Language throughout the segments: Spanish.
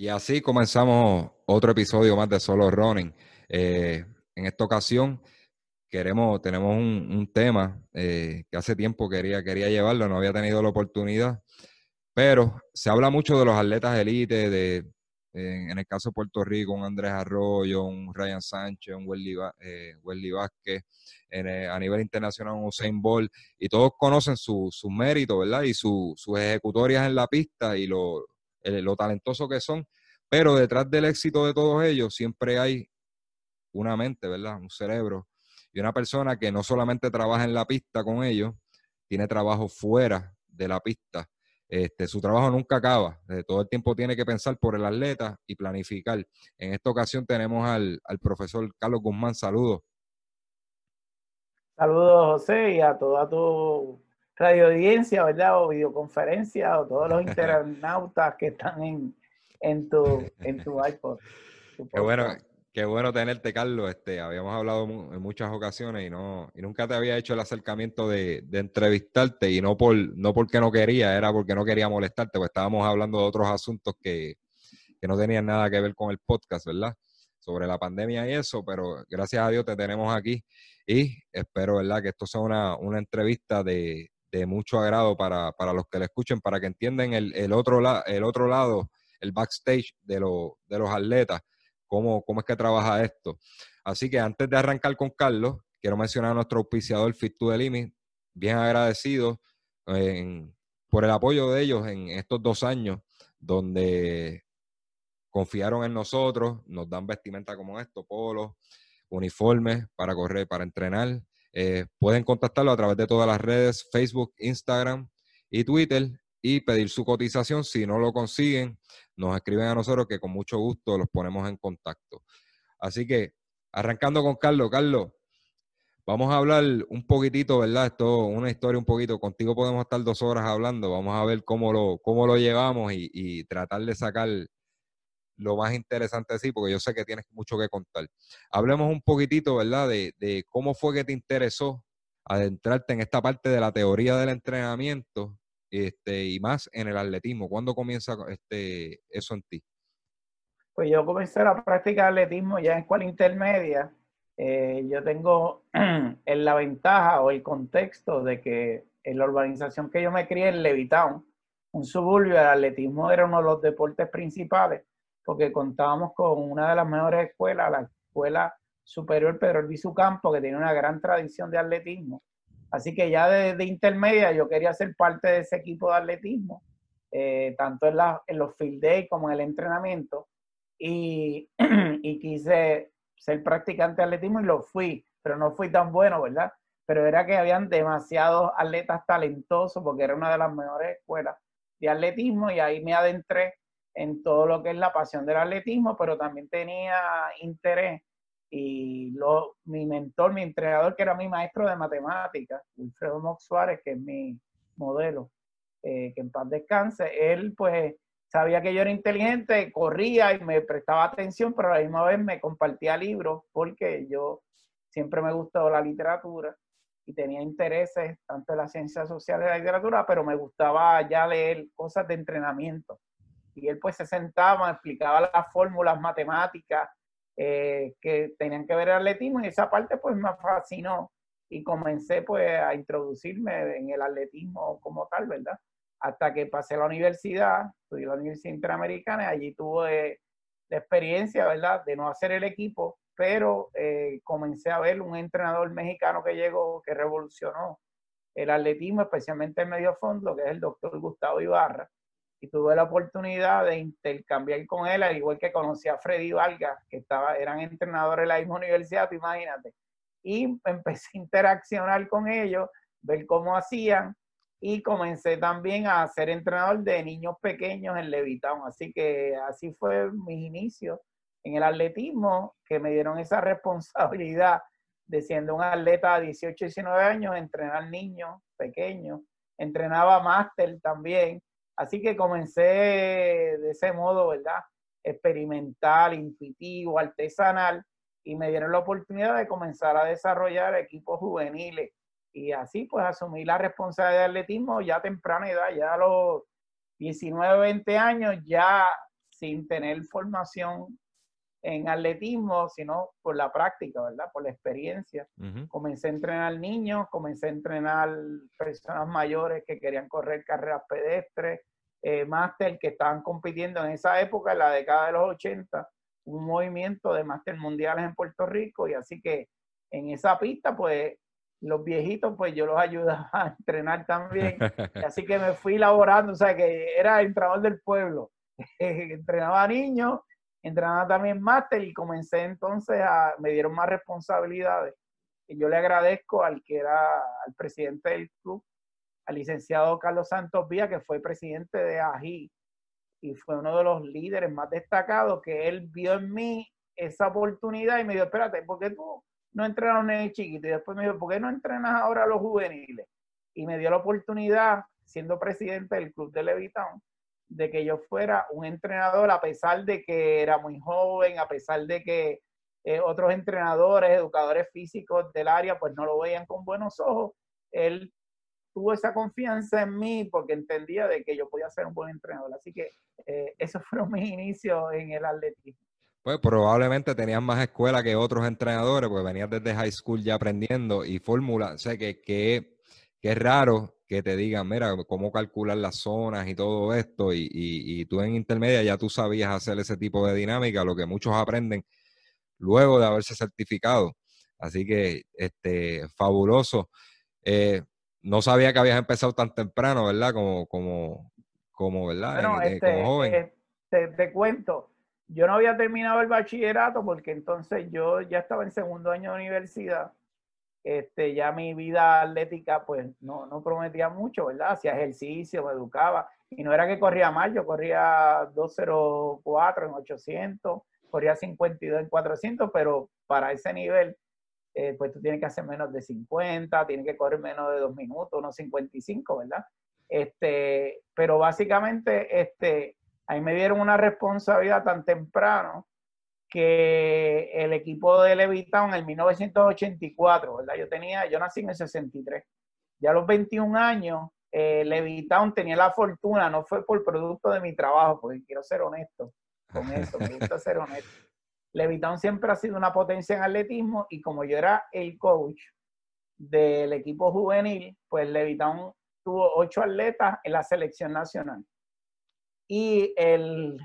Y así comenzamos otro episodio más de Solo Running. Eh, en esta ocasión queremos, tenemos un, tema eh, que hace tiempo quería, quería llevarlo, no había tenido la oportunidad, pero se habla mucho de los atletas elite, de, en el caso de Puerto Rico, un Andrés Arroyo, un Ryan Sánchez, un Wesley, eh, Vázquez, a nivel internacional un Usain Bolt, y todos conocen sus méritos, ¿verdad? Y sus ejecutorias en la pista y lo, lo talentoso que son, pero detrás del éxito de todos ellos siempre hay una mente, ¿verdad? Un cerebro y una persona que no solamente trabaja en la pista con ellos, tiene trabajo fuera de la pista. Este, su trabajo nunca acaba, eh, todo el tiempo tiene que pensar por el atleta y planificar. En esta ocasión tenemos al, al profesor Carlos Guzmán, saludos. Saludos José y a toda tu radio audiencia, ¿verdad? O videoconferencia, o todos los internautas que están en, en, tu, en tu iPod. qué bueno, qué bueno tenerte, Carlos. Este, habíamos hablado en muchas ocasiones y no, y nunca te había hecho el acercamiento de, de, entrevistarte, y no por, no porque no quería, era porque no quería molestarte, pues estábamos hablando de otros asuntos que, que no tenían nada que ver con el podcast, ¿verdad? Sobre la pandemia y eso, pero gracias a Dios te tenemos aquí y espero, ¿verdad? Que esto sea una, una entrevista de, de mucho agrado para, para, los que le escuchen, para que entiendan el, el otro, la, el otro lado, el backstage de, lo, de los atletas, cómo, cómo es que trabaja esto. Así que antes de arrancar con Carlos, quiero mencionar a nuestro auspiciador Fit to the Limit, bien agradecido por el apoyo de ellos en estos dos años, donde confiaron en nosotros, nos dan vestimenta como esto, polos, uniformes para correr, para entrenar, eh, pueden contactarlo a través de todas las redes, Facebook, Instagram y Twitter y pedir su cotización. Si no lo consiguen, nos escriben a nosotros que con mucho gusto los ponemos en contacto. Así que, arrancando con Carlos, Carlos, vamos a hablar un poquitito, ¿verdad? Esto una historia un poquito. Contigo podemos estar dos horas hablando. Vamos a ver cómo lo, cómo lo llevamos y, y tratar de sacar lo más interesante de sí, porque yo sé que tienes mucho que contar. Hablemos un poquitito, ¿verdad?, de, de, cómo fue que te interesó adentrarte en esta parte de la teoría del entrenamiento este, y más en el atletismo. ¿Cuándo comienza este, eso en ti? Pues yo comencé a practicar atletismo ya en escuela intermedia. Eh, yo tengo en la ventaja o el contexto de que en la urbanización que yo me crié en Levitown, un suburbio, el atletismo era uno de los deportes principales porque contábamos con una de las mejores escuelas, la Escuela Superior Pedro Elviso Campo, que tiene una gran tradición de atletismo. Así que ya desde intermedia yo quería ser parte de ese equipo de atletismo, eh, tanto en, la, en, los field day como en el entrenamiento. Y, y quise ser practicante de atletismo y lo fui, pero no fui tan bueno, ¿verdad? Pero era que habían demasiados atletas talentosos porque era una de las mejores escuelas de atletismo y ahí me adentré en todo lo que es la pasión del atletismo, pero también tenía interés y lo, mi mentor, mi entrenador, que era mi maestro de matemáticas, Wilfredo Mox Suárez, que es mi modelo, eh, que en paz descanse, él pues sabía que yo era inteligente, corría y me prestaba atención, pero a la misma vez me compartía libros porque yo siempre me gustó la literatura y tenía intereses tanto en la ciencia social y la literatura, pero me gustaba ya leer cosas de entrenamiento y él pues se sentaba, explicaba las fórmulas matemáticas eh, que tenían que ver el atletismo y esa parte pues me fascinó y comencé pues a introducirme en el atletismo como tal, ¿verdad? Hasta que pasé a la universidad, estudié la Universidad Interamericana y allí tuve la experiencia, ¿verdad? De no hacer el equipo, pero eh, comencé a ver un entrenador mexicano que llegó, que revolucionó el atletismo, especialmente el medio fondo, que es el doctor Gustavo Ibarra y tuve la oportunidad de intercambiar con él, al igual que conocí a Freddy Vargas, que estaba, eran entrenadores de la misma universidad, imagínate. Y empecé a interaccionar con ellos, ver cómo hacían, y comencé también a ser entrenador de niños pequeños en Levitown. Así que así fue mis inicios en el atletismo, que me dieron esa responsabilidad de siendo un atleta de 18, 19 años, entrenar niños pequeños. Entrenaba máster también. Así que comencé de ese modo, ¿verdad? Experimental, intuitivo, artesanal, y me dieron la oportunidad de comenzar a desarrollar equipos juveniles y así pues asumí la responsabilidad de atletismo ya a temprana edad, ya a los 19, 20 años, ya sin tener formación en atletismo, sino por la práctica, ¿verdad? Por la experiencia. Comencé a entrenar niños, comencé a entrenar personas mayores que querían correr carreras pedestres, eh, máster que estaban compitiendo en esa época, en la década de los 80, un movimiento de máster mundiales en Puerto Rico y así que en esa pista pues los viejitos, pues yo los ayudaba a entrenar también. Así que me fui laborando, o sea, que era el entrenador del pueblo. entrenaba a niños, entrenaba también máster y comencé entonces a, me dieron más responsabilidades. Y yo le agradezco al que era, al presidente del club, al licenciado Carlos Santos Vía, que fue presidente de AGI y fue uno de los líderes más destacados, que él vio en mí esa oportunidad y me dijo, espérate, ¿por qué tú no entrenas a un chiquito. Y después me dijo, ¿por qué no entrenas ahora a los juveniles? Y me dio la oportunidad, siendo presidente del club de Levitown, de que yo fuera un entrenador, a pesar de que era muy joven, a pesar de que eh, otros entrenadores, educadores físicos del área, pues no lo veían con buenos ojos. Él tuvo esa confianza en mí porque entendía de que yo podía ser un buen entrenador. Así que eh, esos fueron mis inicios en el atletismo pues probablemente tenías más escuela que otros entrenadores, pues venías desde high school ya aprendiendo y fórmula. O sea, que, que, es raro que te digan, mira, cómo calcular las zonas y todo esto. Y, y, tú en intermedia ya tú sabías hacer ese tipo de dinámica, lo que muchos aprenden luego de haberse certificado. Así que, este, fabuloso. Eh, no sabía que habías empezado tan temprano, ¿verdad? Como, como, como ¿verdad? como este, joven. Eh, te cuento yo no había terminado el bachillerato porque entonces yo ya estaba en segundo año de universidad. Este, ya mi vida atlética pues no, no prometía mucho, ¿verdad? Hacía ejercicio, me educaba. Y no era que corría mal, yo corría 204 en 800, corría 52 en 400, pero para ese nivel, eh, pues tú tienes que hacer menos de 50, tienes que correr menos de dos minutos, unos 55, ¿verdad? Este, pero básicamente, este, ahí me dieron una responsabilidad tan temprano que el equipo de Levitown en 1984, ¿verdad? Yo tenía, yo nací en el 63. Ya a los 21 años, eh, Levitown tenía la fortuna, no fue por producto de mi trabajo, porque quiero ser honesto con eso, me gusta ser honesto. Levitown siempre ha sido una potencia en atletismo y como yo era el coach del equipo juvenil, pues Levitown tuvo ocho atletas en la selección nacional y el,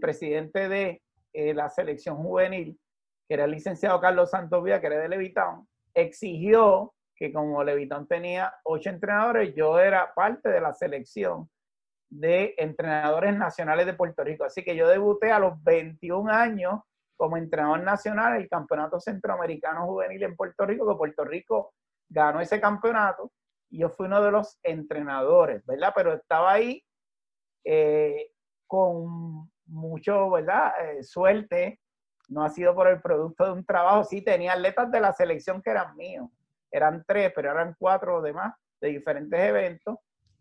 presidente de eh, la selección juvenil, que era el licenciado Carlos Santos Vía, que era de Levitón, exigió que como Levitón tenía ocho entrenadores, yo era parte de la selección de entrenadores nacionales de Puerto Rico. Así que yo debuté a los 21 años como entrenador nacional el Campeonato Centroamericano Juvenil en Puerto Rico, que Puerto Rico ganó ese campeonato y yo fui uno de los entrenadores, ¿verdad? Pero estaba ahí eh, con mucho, ¿verdad? Eh, suerte, no ha sido por el producto de un trabajo, sí tenía atletas de la selección que eran míos, eran tres, pero eran cuatro demás de diferentes eventos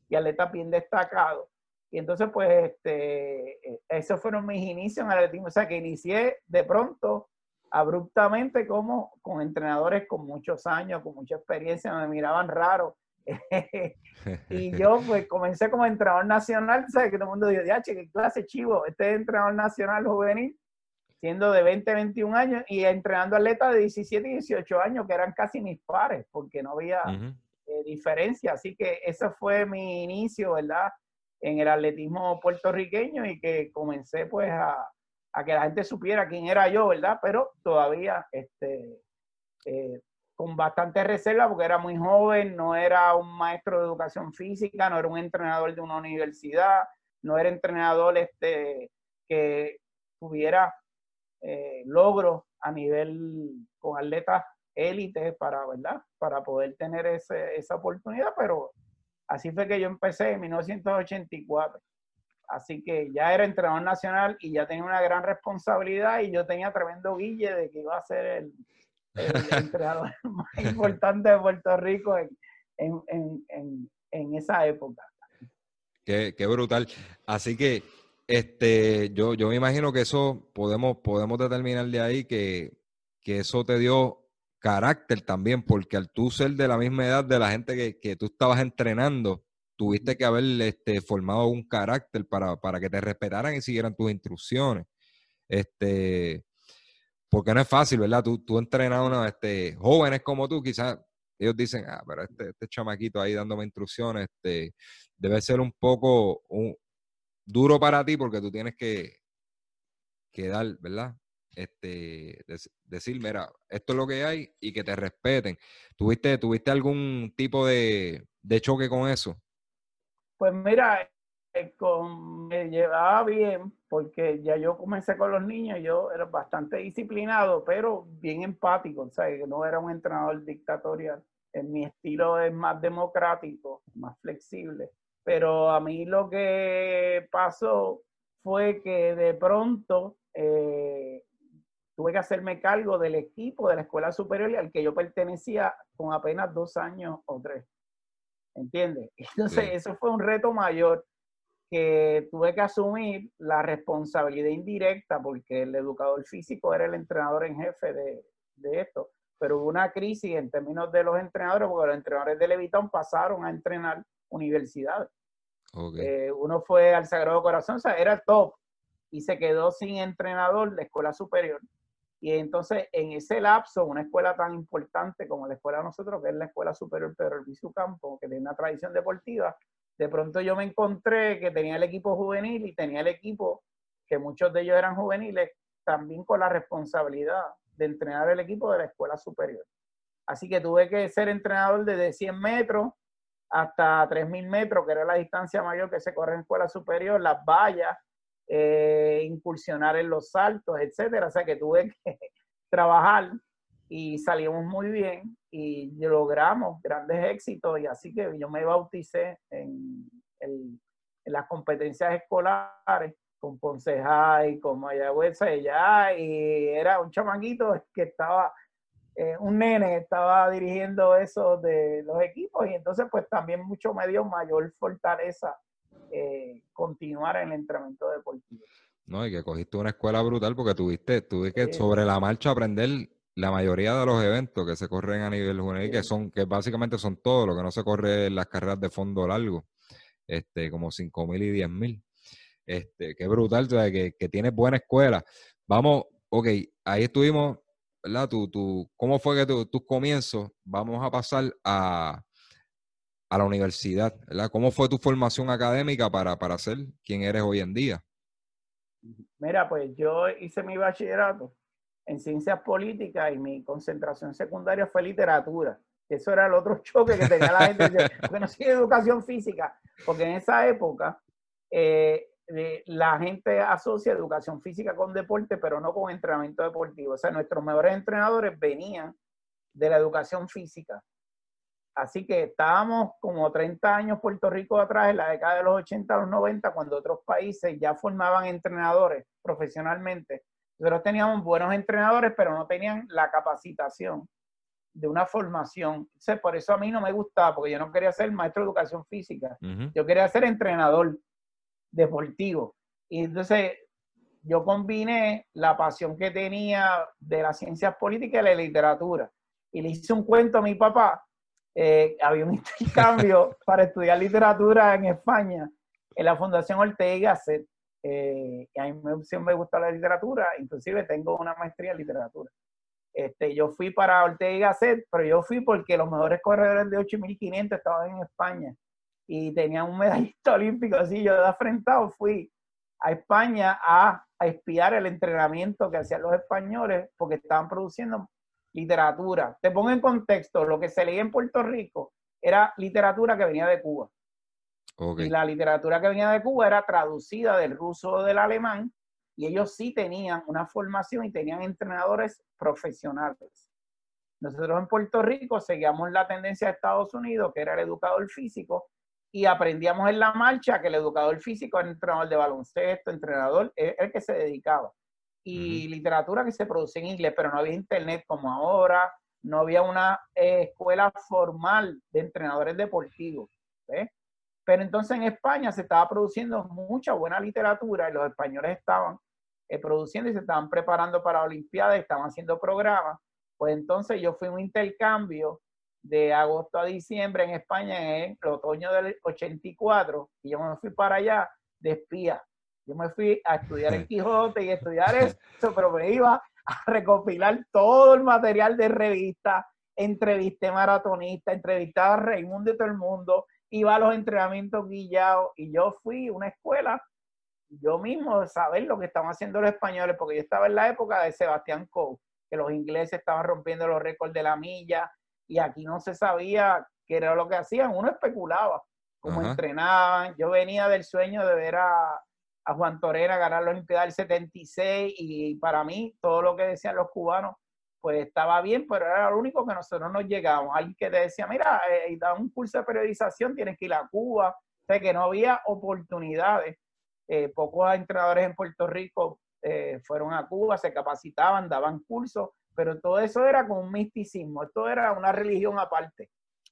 y atletas bien destacados. Y entonces, pues, este, eh, esos fueron mis inicios en atletismo. O sea, que inicié de pronto, abruptamente, como con entrenadores con muchos años, con mucha experiencia, me miraban raro y yo pues comencé como entrenador nacional, ¿sabes? Que todo el mundo dijo, ya, qué clase chivo, este es entrenador nacional juvenil, siendo de 20, 21 años y entrenando atletas de 17 y 18 años, que eran casi mis pares, porque no había eh, diferencia. Así que ese fue mi inicio, ¿verdad? En el atletismo puertorriqueño y que comencé pues a, a que la gente supiera quién era yo, ¿verdad? Pero todavía este, eh, con bastante reserva porque era muy joven, no era un maestro de educación física, no era un entrenador de una universidad, no era entrenador este, que tuviera eh, logros a nivel con atletas élites para, ¿verdad? para poder tener ese, esa oportunidad, pero Así fue que yo empecé en 1984. Así que ya era entrenador nacional y ya tenía una gran responsabilidad y yo tenía tremendo guille de que iba a ser el, entrenador más importante de Puerto Rico en, esa época. Qué, qué, brutal. Así que este, yo, yo me imagino que eso podemos, podemos determinar de ahí que, que eso te dio carácter también, porque al tú ser de la misma edad de la gente que, que tú estabas entrenando, tuviste que haber este, formado un carácter para, para, que te respetaran y siguieran tus instrucciones. Este, porque no es fácil, ¿verdad? Tú, tú entrenas a unos este, jóvenes como tú, quizás ellos dicen, ah, pero este, este chamaquito ahí dándome instrucciones, este, debe ser un poco duro para ti porque tú tienes que, dar, ¿verdad? Este, decir, mira, esto es lo que hay y que te respeten. ¿Tuviste, ¿tuviste algún tipo de, choque con eso? Pues mira, con, me llevaba bien porque ya yo comencé con los niños, yo era bastante disciplinado, pero bien empático, o sea, que no era un entrenador dictatorial. En mi estilo es más democrático, más flexible. Pero a mí lo que pasó fue que de pronto eh, tuve que hacerme cargo del equipo de la escuela superior al que yo pertenecía con apenas dos años o tres. ¿Entiendes? Entonces, eso fue un reto mayor que tuve que asumir la responsabilidad indirecta porque el educador físico era el entrenador en jefe de, de esto. Pero hubo una crisis en términos de los entrenadores porque los entrenadores de Levitón pasaron a entrenar universidades. Eh, uno fue al Sagrado Corazón, o sea, era top y se quedó sin entrenador de escuela superior. Y entonces, en ese lapso, una escuela tan importante como la escuela de nosotros, que es la Escuela Superior Pedro Elviso Campo, que tiene una tradición deportiva, de pronto yo me encontré que tenía el equipo juvenil y tenía el equipo, que muchos de ellos eran juveniles, también con la responsabilidad de entrenar el equipo de la escuela superior. Así que tuve que ser entrenador desde 100 metros hasta 3.000 metros, que era la distancia mayor que se corre en escuela superior, las vallas, eh, incursionar en los saltos, etcétera. O sea que tuve que trabajar y salimos muy bien y logramos grandes éxitos y así que yo me bauticé en, en, las competencias escolares con Ponce High, con Mayagüez allá y era un chamaquito que estaba eh, un nene estaba dirigiendo eso de los equipos y entonces pues también mucho me dio mayor fortaleza eh, continuar en el entrenamiento deportivo. No, y que cogiste una escuela brutal porque tuviste, tuviste que sobre la marcha aprender la mayoría de los eventos que se corren a nivel juvenil, que son, que básicamente son todos, lo que no se corre en las carreras de fondo largo, este, como 5.000 y 10.000. Este, qué brutal, que, que tienes buena escuela. Vamos, ok, ahí estuvimos, ¿verdad? Tu, tu, ¿Cómo fue que tu, tus comienzos? Vamos a pasar a, a la universidad, ¿verdad? ¿Cómo fue tu formación académica para, para ser quien eres hoy en día? Mira, pues yo hice mi bachillerato en ciencias políticas y mi concentración secundaria fue literatura. Eso era el otro choque que tenía la gente, porque no sigue educación física, porque en esa época eh, la gente asocia educación física con deporte, pero no con entrenamiento deportivo. O sea, nuestros mejores entrenadores venían de la educación física. Así que estábamos como 30 años Puerto Rico atrás, en la década de los 80 a los 90, cuando otros países ya formaban entrenadores profesionalmente nosotros teníamos buenos entrenadores, pero no tenían la capacitación de una formación. por eso a mí no me gustaba, porque yo no quería ser maestro de educación física. Yo quería ser entrenador deportivo. Y entonces yo combiné la pasión que tenía de las ciencias políticas y la literatura. Y le hice un cuento a mi papá. Eh, había un intercambio para estudiar literatura en España en la Fundación Ortega y Gasset eh, a mí siempre me gusta la literatura, inclusive tengo una maestría en literatura. Este, yo fui para Ortega y Gasset, pero yo fui porque los mejores corredores de 8500 estaban en España y tenían un medallista olímpico, así yo de afrentado fui a España a, a espiar el entrenamiento que hacían los españoles porque estaban produciendo literatura. Te pongo en contexto, lo que se leía en Puerto Rico era literatura que venía de Cuba. Y la literatura que venía de Cuba era traducida del ruso o del alemán y ellos sí tenían una formación y tenían entrenadores profesionales. Nosotros en Puerto Rico seguíamos la tendencia de Estados Unidos, que era el educador físico, y aprendíamos en la marcha que el educador físico era entrenador de baloncesto, entrenador, es el que se dedicaba. Y literatura que se producía en inglés, pero no había internet como ahora, no había una eh, escuela formal de entrenadores deportivos. Pero entonces en España se estaba produciendo mucha buena literatura y los españoles estaban eh, produciendo y se estaban preparando para Olimpiadas, estaban haciendo programas. Pues entonces yo fui a un intercambio de agosto a diciembre en España en el otoño del 84 y yo me fui para allá de espía. Yo me fui a estudiar el Quijote y estudiar eso, pero me iba a recopilar todo el material de revista, entrevisté maratonista, entrevistaba a Raimundo y todo el mundo, iba a los entrenamientos guillados y yo fui a una escuela, yo mismo saber lo que estaban haciendo los españoles, porque yo estaba en la época de Sebastián Coe, que los ingleses estaban rompiendo los récords de la milla y aquí no se sabía qué era lo que hacían, uno especulaba cómo entrenaban. Yo venía del sueño de ver a, a Juan Torera ganar la Olimpiada del 76 y para mí todo lo que decían los cubanos pues estaba bien, pero era lo único que nosotros nos llegábamos. Alguien que te decía, mira, eh, da un curso de periodización, tienes que ir a Cuba. O sea, que no había oportunidades. Eh, pocos entrenadores en Puerto Rico eh, fueron a Cuba, se capacitaban, daban cursos, pero todo eso era con un misticismo. Esto era una religión aparte.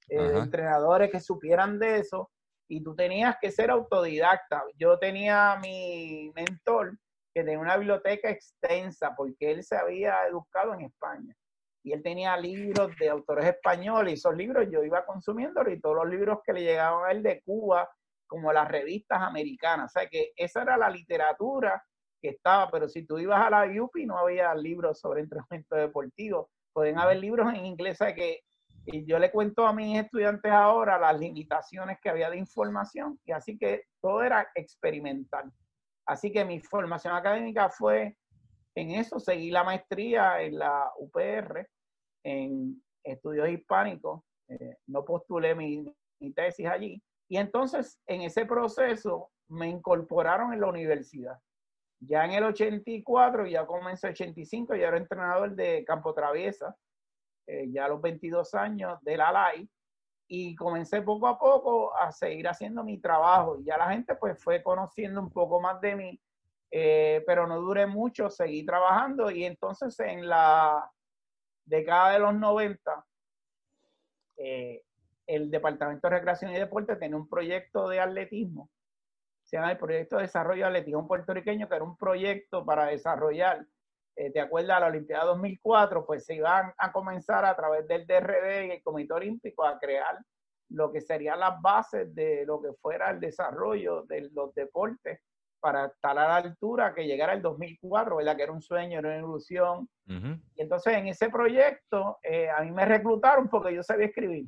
Eh, entrenadores que supieran de eso y tú tenías que ser autodidacta. Yo tenía mi mentor que tenía una biblioteca extensa porque él se había educado en España y él tenía libros de autores españoles y esos libros yo iba consumiendo y todos los libros que le llegaban a él de Cuba, como las revistas americanas. O sea que esa era la literatura que estaba, pero si tú ibas a la UPI no había libros sobre entrenamiento deportivo. Pueden haber libros en inglés, que y yo le cuento a mis estudiantes ahora las limitaciones que había de información y así que todo era experimental. Así que mi formación académica fue en eso, seguí la maestría en la UPR en estudios hispánicos, eh, no postulé mi, tesis allí y entonces en ese proceso me incorporaron en la universidad. Ya en el 84, ya comencé el 85, ya era entrenador de campo traviesa, eh, ya a los 22 años de la LAI, y comencé poco a poco a seguir haciendo mi trabajo. Y ya la gente pues fue conociendo un poco más de mí, eh, pero no duré mucho, seguí trabajando y entonces en la década de los 90, eh, el Departamento de Recreación y Deporte tenía un proyecto de atletismo, se llama el Proyecto de Desarrollo de Atletismo Puertorriqueño, que era un proyecto para desarrollar eh, ¿te acuerdas? La Olimpiada 2004, pues se iban a comenzar a través del DRD y el Comité Olímpico a crear lo que serían las bases de lo que fuera el desarrollo de los deportes para estar a la altura que llegara el 2004, ¿verdad? Que era un sueño, era una ilusión. Y entonces en ese proyecto eh, a mí me reclutaron porque yo sabía escribir.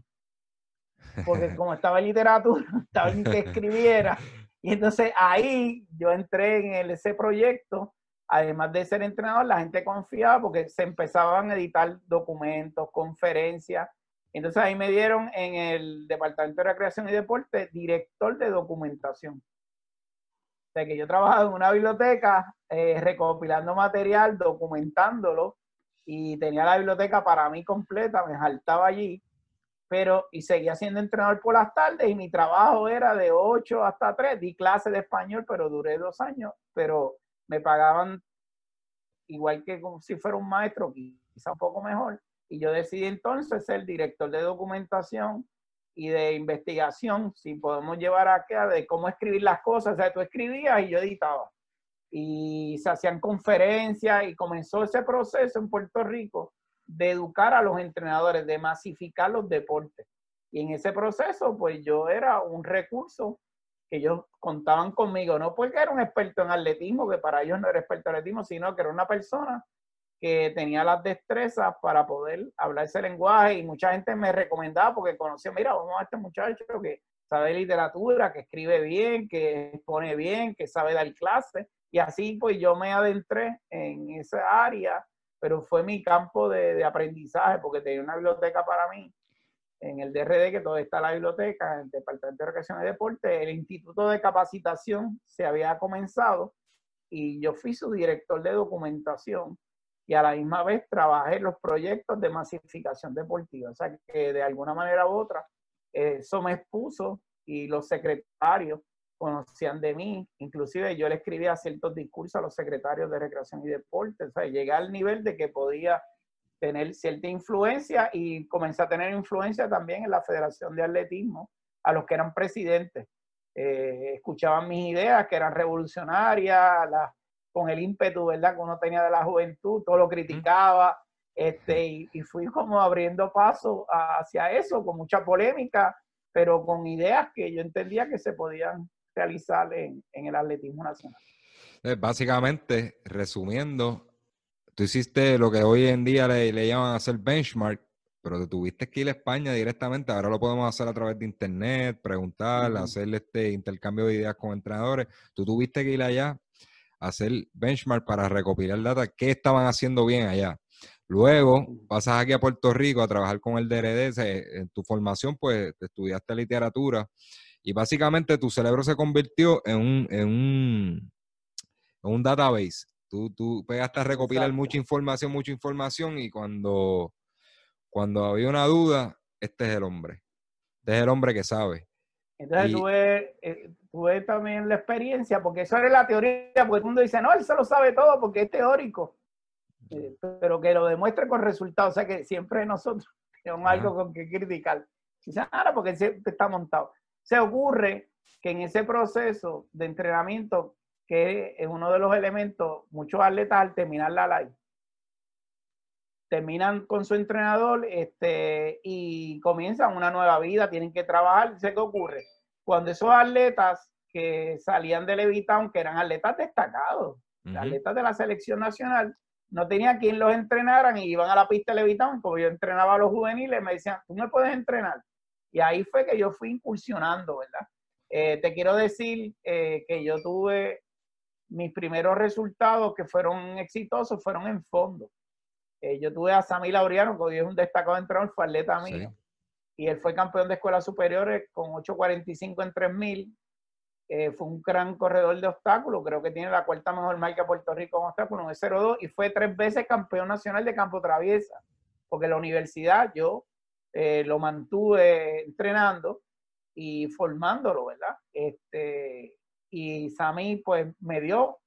Porque como estaba en literatura, estaba en que escribiera. Y entonces ahí yo entré en ese proyecto además de ser entrenador, la gente confiaba porque se empezaban a editar documentos, conferencias. Entonces ahí me dieron en el Departamento de Recreación y Deporte director de documentación. O sea que yo trabajaba en una biblioteca eh, recopilando material, documentándolo y tenía la biblioteca para mí completa, me saltaba allí, pero y seguía siendo entrenador por las tardes y mi trabajo era de 8 hasta 3, di clase de español, pero duré dos años, pero me pagaban igual que como si fuera un maestro, quizá un poco mejor. Y yo decidí entonces ser director de documentación y de investigación, si podemos llevar acá de cómo escribir las cosas. O sea, tú escribías y yo editaba. Y se hacían conferencias y comenzó ese proceso en Puerto Rico de educar a los entrenadores, de masificar los deportes. Y en ese proceso, pues yo era un recurso que ellos contaban conmigo, no porque era un experto en atletismo, que para ellos no era experto en atletismo, sino que era una persona que tenía las destrezas para poder hablar ese lenguaje y mucha gente me recomendaba porque conocía, mira, vamos a este muchacho que sabe literatura, que escribe bien, que expone bien, que sabe dar clases y así pues yo me adentré en esa área, pero fue mi campo de, de aprendizaje porque tenía una biblioteca para mí en el DRD, que todo está la biblioteca, en el Departamento de Recreación y Deporte, el Instituto de Capacitación se había comenzado y yo fui su director de documentación y a la misma vez trabajé en los proyectos de masificación deportiva. O sea que de alguna manera u otra eso me expuso y los secretarios conocían de mí. Inclusive yo le escribía ciertos discursos a los secretarios de recreación y deporte. O sea, llegué al nivel de que podía tener cierta influencia y comencé a tener influencia también en la Federación de Atletismo, a los que eran presidentes. Eh, escuchaban mis ideas, que eran revolucionarias, con el ímpetu, ¿verdad?, que uno tenía de la juventud, todo lo criticaba, este, y, fui como abriendo paso hacia eso, con mucha polémica, pero con ideas que yo entendía que se podían realizar en, el atletismo nacional. Eh, básicamente, resumiendo, tú hiciste lo que hoy en día le, le llaman hacer benchmark, pero te tuviste que ir a España directamente. Ahora lo podemos hacer a través de internet, preguntar, hacer este intercambio de ideas con entrenadores. Tú tuviste que ir allá a hacer benchmark para recopilar data. ¿Qué estaban haciendo bien allá? Luego pasas aquí a Puerto Rico a trabajar con el DRD. En tu formación, pues, estudiaste literatura y básicamente tu cerebro se convirtió en un, en un, en un database. Tú, tú pegaste a recopilar mucha información, mucha información y cuando, cuando había una duda, este es el hombre. Este es el hombre que sabe. Entonces tuve, eh, tuve, también la experiencia, porque eso era la teoría, porque el mundo dice, no, él se lo sabe todo porque es teórico. Eh, pero que lo demuestre con resultados. O sea que siempre nosotros tenemos algo con que criticar. Dicen, ahora porque siempre está montado. Se ocurre que en ese proceso de entrenamiento, que es uno de los elementos, muchos atletas al terminar la live, terminan con su entrenador este, y comienzan una nueva vida, tienen que trabajar. ¿Qué ocurre? Cuando esos atletas que salían de Levitown, que eran atletas destacados, atletas de la selección nacional, no tenía quien los entrenaran y iban a la pista de Levitown, como yo entrenaba a los juveniles, me decían, tú me puedes entrenar. Y ahí fue que yo fui incursionando, ¿verdad? Eh, te quiero decir eh, que yo tuve mis primeros resultados que fueron exitosos, fueron en fondo. Eh, yo tuve a Sammy Laureano, que hoy es un destacado entrenador, fue atleta mío. Y él fue campeón de escuelas superiores con 8.45 en 3000 eh, fue un gran corredor de obstáculos, creo que tiene la cuarta mejor marca de Puerto Rico en obstáculos, es 0-2 y fue tres veces campeón nacional de campo traviesa, porque la universidad yo eh, lo mantuve entrenando y formándolo, ¿verdad? Este, y Sami pues me dio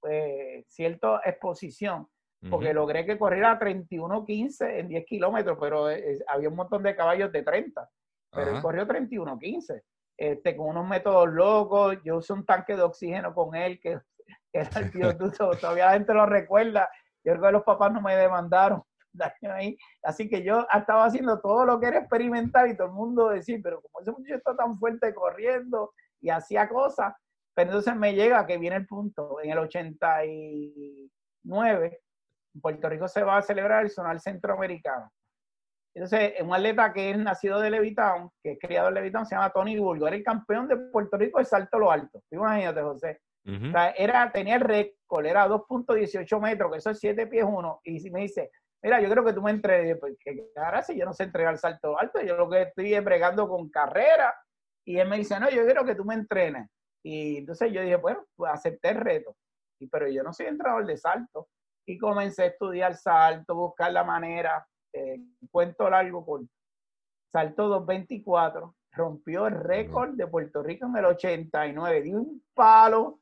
pues, cierta exposición, porque logré que corriera 31-15 en 10 kilómetros, pero eh, había un montón de caballos de 30, pero él corrió 31-15 este, con unos métodos locos. Yo usé un tanque de oxígeno con él, que, era el tío Tuto, todavía la gente lo recuerda. Yo creo que los papás no me demandaron ahí. Así que yo estaba haciendo todo lo que era experimentar y todo el mundo decía, pero como ese muchacho está tan fuerte corriendo y hacía cosas, pero entonces me llega que viene el punto. En el 89, en Puerto Rico se va a celebrar el Zonal Centroamericano. Entonces, un atleta que es nacido de Levitown, que es criado en Levitown, se llama Tony Bulgo, era el campeón de Puerto Rico de salto lo alto. Imagínate, José. o sea, era, tenía el récord, era 2.18 metros, que eso es 7 pies 1. Y me dice, mira, yo creo que tú me entrenes. Pues, que ahora sí, yo no sé entregar salto alto, yo lo que estoy es bregando con carrera. Y él me dice, no, yo quiero que tú me entrenes. Y entonces yo dije, bueno, pues acepté el reto. Y, pero yo no soy entrenador de salto. Y comencé a estudiar salto, buscar la manera eh, cuento largo por saltó 224, rompió el récord de Puerto Rico en el 89, dio un palo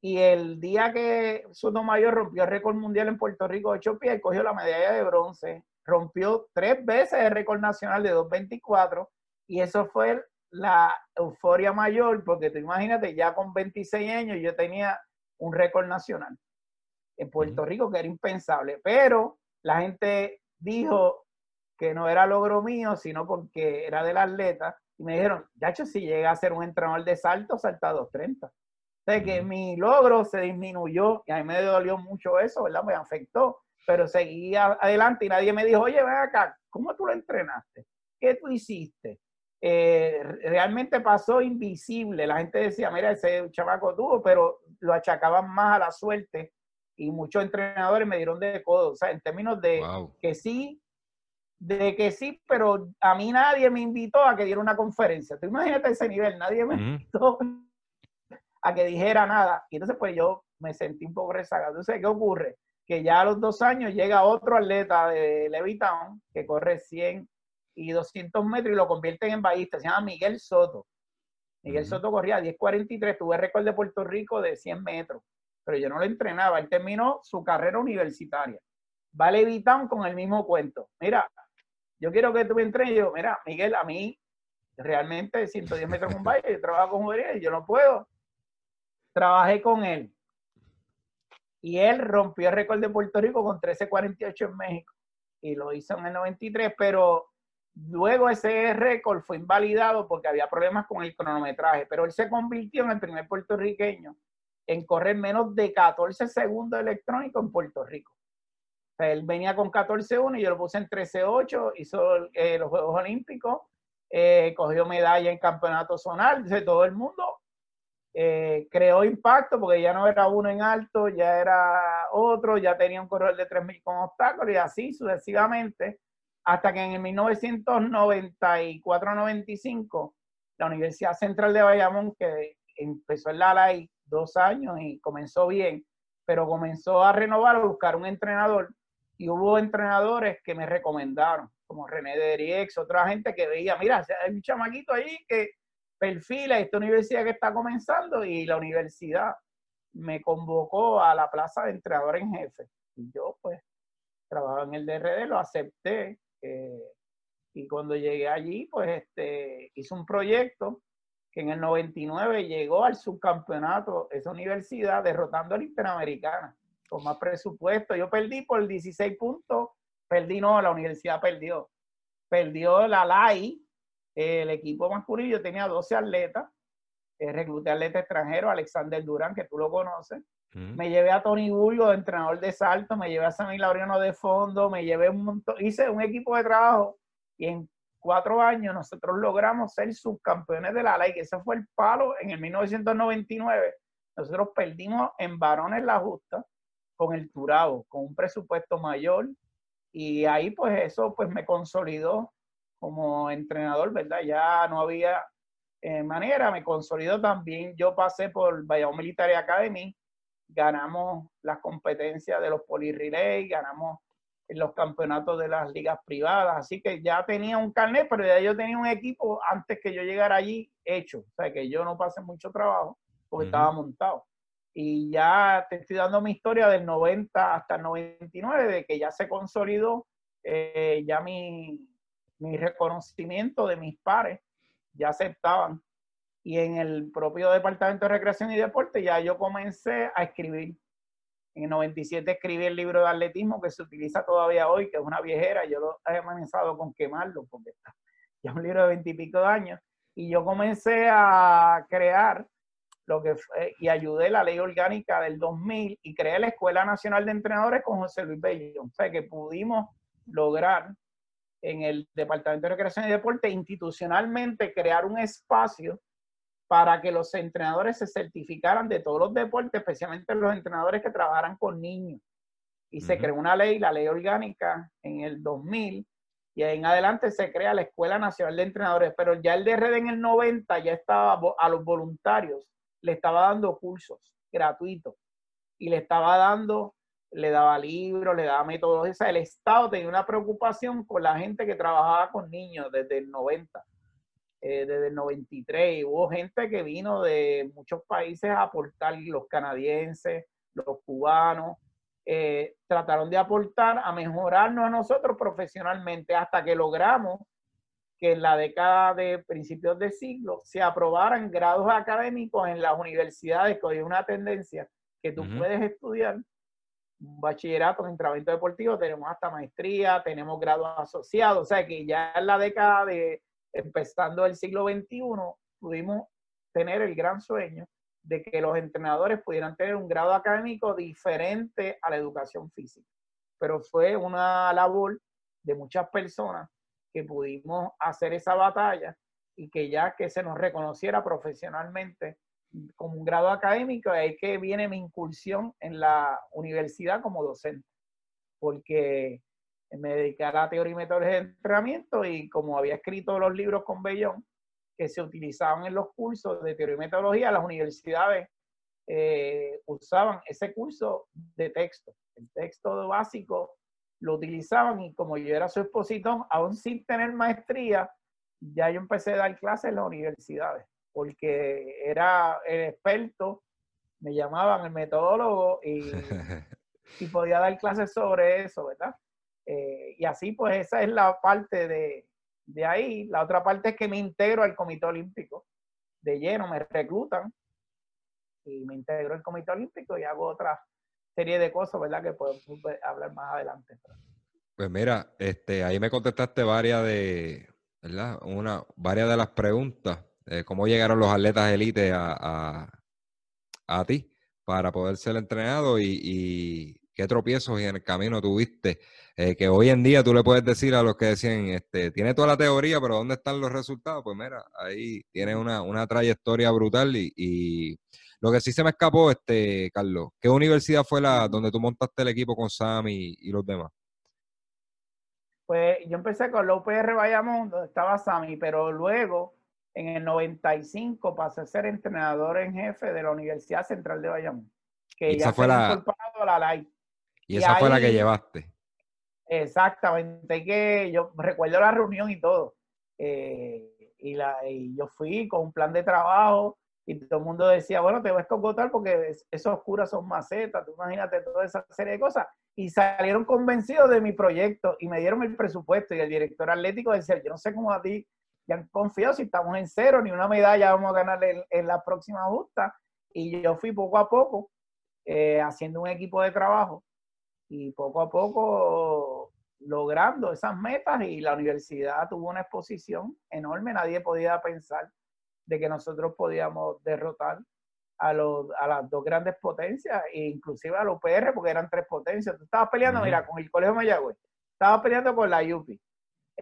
y el día que Sotomayor rompió el récord mundial en Puerto Rico 8 pies, cogió la medalla de bronce, rompió tres veces el récord nacional de 224 y eso fue la euforia mayor porque tú imagínate, ya con 26 años yo tenía un récord nacional en Puerto Rico que era impensable, pero la gente dijo que no era logro mío, sino porque era del atleta. Y me dijeron, hecho si llega a ser un entrenador de salto, salta a 230. O sea, que mi logro se disminuyó y a mí me dolió mucho eso, ¿verdad? Me afectó, pero seguía adelante y nadie me dijo, oye, ven acá, ¿cómo tú lo entrenaste? ¿Qué tú hiciste? Eh, realmente pasó invisible. La gente decía, mira, ese chavaco tuvo, pero lo achacaban más a la suerte y muchos entrenadores me dieron de codo, o sea, en términos de que sí, de que sí, pero a mí nadie me invitó a que diera una conferencia. Tú imagínate ese nivel, nadie me invitó a que dijera nada. Y entonces pues yo me sentí un poco rezagado. Entonces, ¿qué ocurre? Que ya a los dos años llega otro atleta de Levitown que corre 100 y 200 metros y lo convierten en ballista, se llama Miguel Soto. Miguel Soto corría 10.43, tuve récord de Puerto Rico de 100 metros, pero yo no lo entrenaba. Él terminó su carrera universitaria. Va a Levitown con el mismo cuento. Mira, yo quiero que tú me entrenes. Yo, mira, Miguel, a mí realmente 110 metros con baile, yo trabajo con juvenil, yo no puedo. Trabajé con él. Y él rompió el récord de Puerto Rico con 13.48 en México. Y lo hizo en el 93, pero luego ese récord fue invalidado porque había problemas con el cronometraje. Pero él se convirtió en el primer puertorriqueño en correr menos de 14 segundos electrónicos en Puerto Rico. él venía con 14.1 y yo lo puse en 13.8, hizo eh, los Juegos Olímpicos, eh, cogió medalla en campeonato zonal de todo el mundo eh, creó impacto porque ya no era uno en alto, ya era otro, ya tenía un corredor de 3.000 con obstáculos y así sucesivamente, hasta que en el 1994-95 la Universidad Central de Bayamón, que empezó en la LAI dos años y comenzó bien, pero comenzó a renovar, a buscar un entrenador y hubo entrenadores que me recomendaron, como René Deriex, otra gente que veía, mira, hay un chamaquito ahí que perfila esta universidad que está comenzando y la universidad me convocó a la plaza de entrenador en jefe. Y yo pues trabajaba en el DRD, lo acepté. Y cuando llegué allí, pues este, hice un proyecto que en el 99 llegó al subcampeonato esa universidad derrotando a la Interamericana con más presupuesto. Yo perdí por 16 puntos, perdí no, la universidad perdió. Perdió la LAI, el equipo masculino tenía 12 atletas, eh, recluté atletas extranjeros, Alexander Durán, que tú lo conoces. Me llevé a Tony Burgo, entrenador de salto, me llevé a Sammy Laureano de fondo, me llevé un montón, hice un equipo de trabajo y en cuatro años nosotros logramos ser subcampeones de la ley, que ese fue el palo en el 1999. Nosotros perdimos en varones la justa con el Turabo, con un presupuesto mayor y ahí pues eso pues me consolidó como entrenador, ¿verdad? Ya no había eh, manera, me consolidó también. Yo pasé por Bayamón Military Academy, ganamos las competencias de los polirrelay, ganamos en los campeonatos de las ligas privadas, así que ya tenía un carnet, pero ya yo tenía un equipo antes que yo llegara allí hecho, o sea que yo no pasé mucho trabajo porque estaba montado. Y ya te estoy dando mi historia del 90 hasta el 99, de que ya se consolidó eh, ya mi, mi reconocimiento de mis pares ya aceptaban. Y en el propio Departamento de Recreación y Deporte ya yo comencé a escribir. En el 97 escribí el libro de atletismo que se utiliza todavía hoy, que es una viejera. Yo lo he amenazado con quemarlo porque está ya es un libro de veintipico de años. Y yo comencé a crear lo que y ayudé la ley orgánica del 2000 y creé la Escuela Nacional de Entrenadores con José Luis Bello. O sea, que pudimos lograr en el Departamento de Recreación y Deporte institucionalmente crear un espacio para que los entrenadores se certificaran de todos los deportes, especialmente los entrenadores que trabajaran con niños. Y se creó una ley, la ley orgánica, en el 2000, y en adelante se crea la Escuela Nacional de Entrenadores, pero ya el DRD en el 90 ya estaba a los voluntarios, le estaba dando cursos gratuitos y le estaba dando le daba libros, le daba metodología. el Estado tenía una preocupación con la gente que trabajaba con niños desde el 90, eh, desde el 93. hubo gente que vino de muchos países a aportar, los canadienses, los cubanos, eh, trataron de aportar a mejorarnos a nosotros profesionalmente hasta que logramos que en la década de principios de siglo se aprobaran grados académicos en las universidades, que hoy es una tendencia que tú puedes estudiar un bachillerato en entrenamiento deportivo, tenemos hasta maestría, tenemos grados asociados, o sea que ya en la década de empezando el siglo XXI pudimos tener el gran sueño de que los entrenadores pudieran tener un grado académico diferente a la educación física. Pero fue una labor de muchas personas que pudimos hacer esa batalla y que ya que se nos reconociera profesionalmente como un grado académico, ahí que viene mi incursión en la universidad como docente, porque me dediqué a la teoría y metodología de entrenamiento y como había escrito los libros con Bellón, que se utilizaban en los cursos de teoría y metodología, las universidades eh, usaban ese curso de texto. El texto básico lo utilizaban y como yo era su expositor, aún sin tener maestría, ya yo empecé a dar clases en las universidades porque era el experto, me llamaban el metodólogo y, y podía dar clases sobre eso, ¿verdad? Eh, y así, pues esa es la parte de, de ahí. La otra parte es que me integro al Comité Olímpico de lleno, me reclutan y me integro al Comité Olímpico y hago otra serie de cosas, ¿verdad? Que podemos hablar más adelante. Pues mira, este, ahí me contestaste varias de, ¿verdad? Una, varias de las preguntas. ¿Cómo llegaron los atletas élite a, a, ti para poder ser entrenado y, qué tropiezos en el camino tuviste? Eh, que hoy en día tú le puedes decir a los que decían, este, tiene toda la teoría, pero ¿dónde están los resultados? Pues mira, ahí tiene una, una trayectoria brutal y, y, lo que sí se me escapó, este, Carlos, ¿qué universidad fue la donde tú montaste el equipo con Sam y los demás? Pues yo empecé con la UPR Bayamón, donde estaba Sammy, pero luego, en el 95, pasé a ser entrenador en jefe de la Universidad Central de Bayamón. Que ya fue la... a la LAI. Y, esa fue la que llevaste. Exactamente, que yo recuerdo la reunión y todo. Eh, y, la, y yo fui con un plan de trabajo y todo el mundo decía, bueno, te voy a escogotar porque esos curas son macetas, tú imagínate toda esa serie de cosas y salieron convencidos de mi proyecto y me dieron el presupuesto y el director atlético decía, yo no sé cómo a ti ya han confiado si estamos en cero, ni una medalla vamos a ganar en, la próxima justa. Y yo fui poco a poco eh, haciendo un equipo de trabajo y poco a poco logrando esas metas y la universidad tuvo una exposición enorme, nadie podía pensar de que nosotros podíamos derrotar a, los, a las dos grandes potencias, e inclusive a los PR, porque eran tres potencias. Tú estabas peleando, mira, con el Colegio Mayagüez, estabas peleando con la UPI,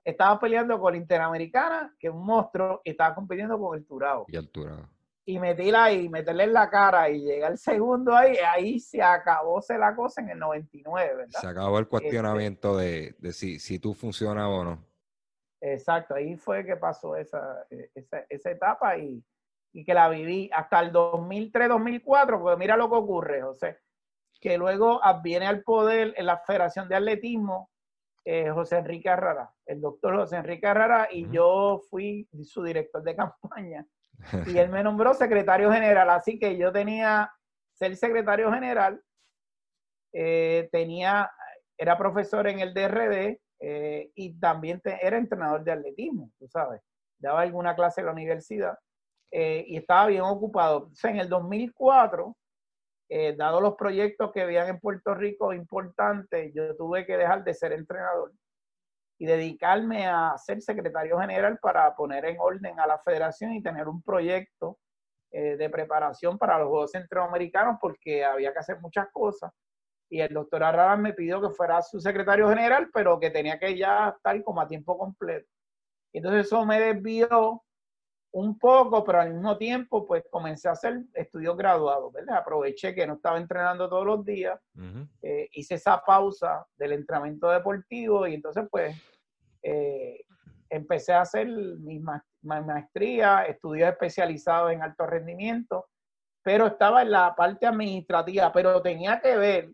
estabas peleando con la Interamericana, que es un monstruo, y estabas compitiendo con el Turao. Y el Turao. Y meterla ahí, meterle en la cara y llegar el segundo ahí, ahí se acabó la cosa en el 99, ¿verdad? Se acabó el cuestionamiento de, de si, si tú funcionas o no. Exacto, ahí fue que pasó esa, esa, esa etapa y, y que la viví hasta el 2003-2004, porque mira lo que ocurre, José, que luego viene al poder en la Federación de Atletismo eh, José Enrique Arrara, el doctor José Enrique Arrara, y yo fui su director de campaña, y él me nombró secretario general, así que yo tenía ser secretario general, eh, tenía, era profesor en el DRD eh, y también era entrenador de atletismo, tú sabes, daba alguna clase en la universidad. Eh, y estaba bien ocupado. en el 2004, eh, dado los proyectos que habían en Puerto Rico importantes, yo tuve que dejar de ser entrenador y dedicarme a ser secretario general para poner en orden a la federación y tener un proyecto eh, de preparación para los Juegos Centroamericanos porque había que hacer muchas cosas. Y el doctor Arrara me pidió que fuera su secretario general, pero que tenía que ya estar como a tiempo completo. Entonces eso me desvió un poco, pero al mismo tiempo, pues comencé a hacer estudios graduados, ¿verdad? Aproveché que no estaba entrenando todos los días, eh, hice esa pausa del entrenamiento deportivo y entonces, pues, eh, empecé a hacer mi, maestría, estudios especializados en alto rendimiento, pero estaba en la parte administrativa, pero tenía que ver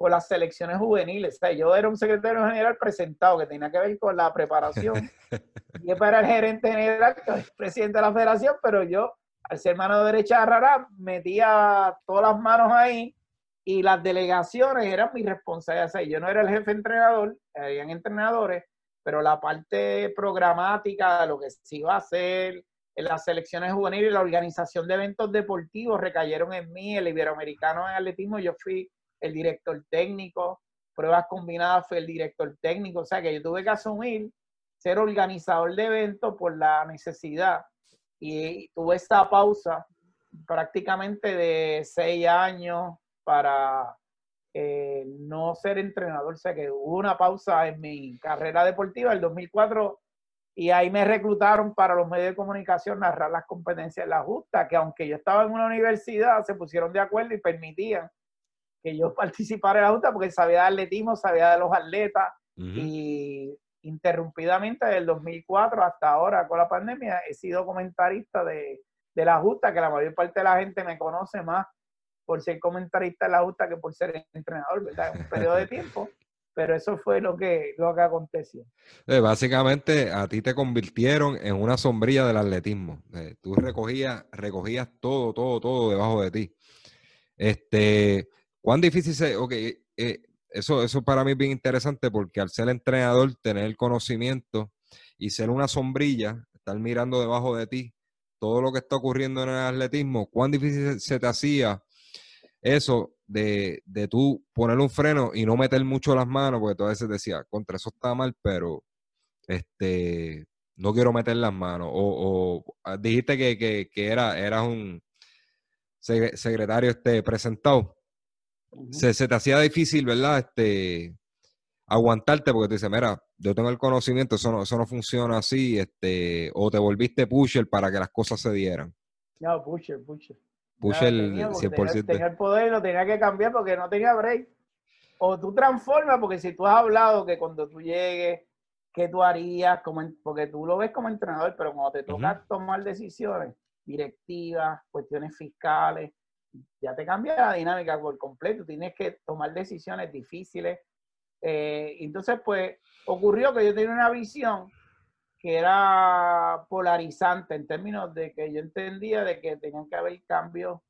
con las selecciones juveniles. O sea, yo era un secretario general presentado que tenía que ver con la preparación. y para el gerente general, que es presidente de la federación, pero yo, al ser mano derecha de Rara, metía todas las manos ahí y las delegaciones eran mi responsabilidad. O sea, yo no era el jefe entrenador, habían entrenadores, pero la parte programática de lo que se iba a hacer, en las selecciones juveniles, la organización de eventos deportivos recayeron en mí, el iberoamericano en atletismo, yo fui el director técnico, pruebas combinadas fue el director técnico, o sea que yo tuve que asumir ser organizador de eventos por la necesidad. Y tuve esta pausa prácticamente de seis años para eh, no ser entrenador, o sea que hubo una pausa en mi carrera deportiva el 2004 y ahí me reclutaron para los medios de comunicación narrar las competencias de la justa, que aunque yo estaba en una universidad, se pusieron de acuerdo y permitían que yo participara en la Junta porque sabía de atletismo, sabía de los atletas y interrumpidamente desde el 2004 hasta ahora con la pandemia he sido comentarista de, de, la Justa, que la mayor parte de la gente me conoce más por ser comentarista de la Justa que por ser entrenador, ¿verdad? En un periodo de tiempo. pero eso fue lo que, lo que aconteció. Eh, básicamente a ti te convirtieron en una sombrilla del atletismo. Eh, tú recogías, recogías todo, todo, todo debajo de ti. Este, ¿Cuán difícil es? Ok, eh, eso, eso para mí es bien interesante porque al ser entrenador, tener el conocimiento y ser una sombrilla, estar mirando debajo de ti todo lo que está ocurriendo en el atletismo, ¿cuán difícil se te hacía eso de, de tú poner un freno y no meter mucho las manos, porque tú a veces decías, contra eso está mal, pero este no quiero meter las manos. O, ah, dijiste que, que, era, eras un secretario este, presentado. Se, se, te hacía difícil, ¿verdad? Este, aguantarte porque te dice, mira, yo tengo el conocimiento, eso no, eso no funciona así, este, o te volviste pusher para que las cosas se dieran. No, pusher, pusher. Pusher el 100%. Tenía, el poder y lo tenía que cambiar porque no tenía break. O tú transformas, porque si tú has hablado que cuando tú llegues, ¿qué tú harías? Como, porque tú lo ves como entrenador, pero cuando te toca tomar decisiones directivas, cuestiones fiscales, ya te cambia la dinámica por completo. Tienes que tomar decisiones difíciles eh, entonces, pues, ocurrió que yo tenía una visión que era polarizante en términos de que yo entendía de que tenían que haber cambios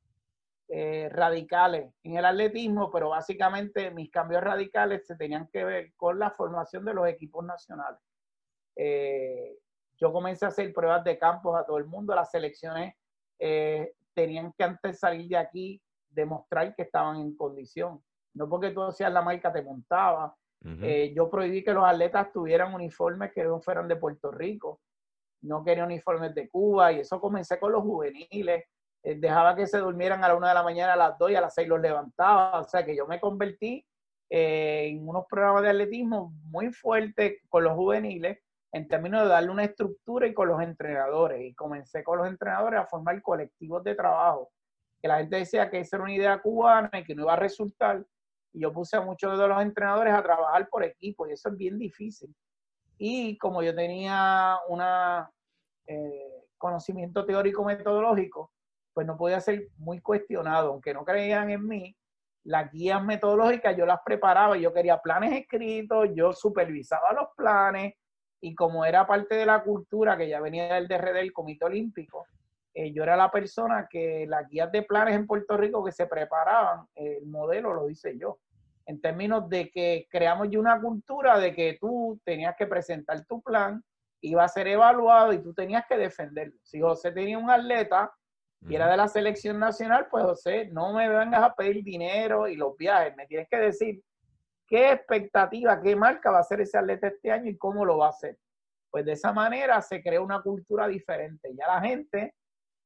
eh, radicales en el atletismo, pero básicamente mis cambios radicales se tenían que ver con la formación de los equipos nacionales. Eh, yo comencé a hacer pruebas de campos a todo el mundo, las selecciones tenían que antes salir de aquí demostrar que estaban en condición. No porque tú hacías la marca te montaba, eh, yo prohibí que los atletas tuvieran uniformes que no fueran de Puerto Rico. No quería uniformes de Cuba y eso comencé con los juveniles. Eh, dejaba que se durmieran a la una de la mañana, a las dos y a las seis los levantaba. O sea que yo me convertí eh, en unos programas de atletismo muy fuertes con los juveniles en términos de darle una estructura y con los entrenadores. Y comencé con los entrenadores a formar colectivos de trabajo. Que la gente decía que esa era una idea cubana y que no iba a resultar y yo puse a muchos de los entrenadores a trabajar por equipo y eso es bien difícil. Y como yo tenía un eh, conocimiento teórico metodológico, pues no podía ser muy cuestionado, aunque no creían en mí. Las guías metodológicas yo las preparaba, yo quería planes escritos, yo supervisaba los planes y como era parte de la cultura que ya venía del DRD, del Comité Olímpico, eh, yo era la persona que las guías de planes en Puerto Rico que se preparaban, el modelo lo hice yo, en términos de que creamos ya una cultura de que tú tenías que presentar tu plan, iba a ser evaluado y tú tenías que defenderlo. Si José tenía un atleta y era de la selección nacional, pues José, no me vengas a pedir dinero y los viajes, me tienes que decir qué expectativa, qué marca va a hacer ese atleta este año y cómo lo va a hacer. Pues de esa manera se creó una cultura diferente. Ya la gente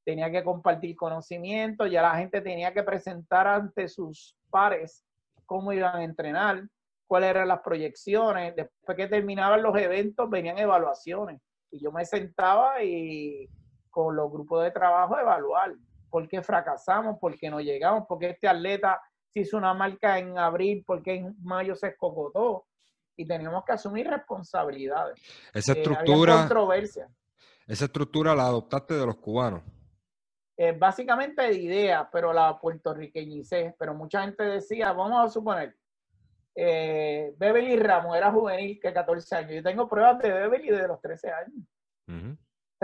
tenía que compartir conocimiento, ya la gente tenía que presentar ante sus pares cómo iban a entrenar, cuáles eran las proyecciones. Después que terminaban los eventos, venían evaluaciones. Y yo me sentaba y con los grupos de trabajo evaluar por qué fracasamos, por qué no llegamos, por qué este atleta se hizo una marca en abril, por qué en mayo se escocotó. Y teníamos que asumir responsabilidades. Esa eh, estructura. controversia. Esa estructura la adoptaste de los cubanos. Eh, básicamente de ideas, pero la puertorriqueñicé. Pero mucha gente decía, vamos a suponer, eh, Beverly Ramos era juvenil que 14 años. Yo tengo pruebas de Beverly de los 13 años.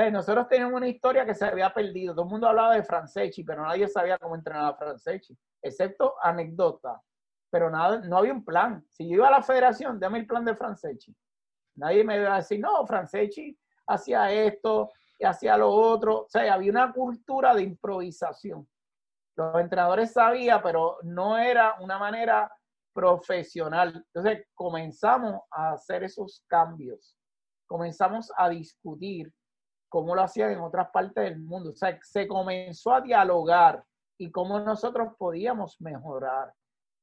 Nosotros teníamos una historia que se había perdido. Todo el mundo hablaba de Franceschi, pero nadie sabía cómo entrenar a Franceschi, excepto anécdota. Pero nada, no había un plan. Si yo iba a la federación, dame el plan de Franceschi. Nadie me iba a decir, no, Franceschi hacía esto, y hacía lo otro. O sea, había una cultura de improvisación. Los entrenadores sabían, pero no era una manera profesional. Entonces comenzamos a hacer esos cambios. Comenzamos a discutir cómo lo hacían en otras partes del mundo. O sea, se comenzó a dialogar y cómo nosotros podíamos mejorar.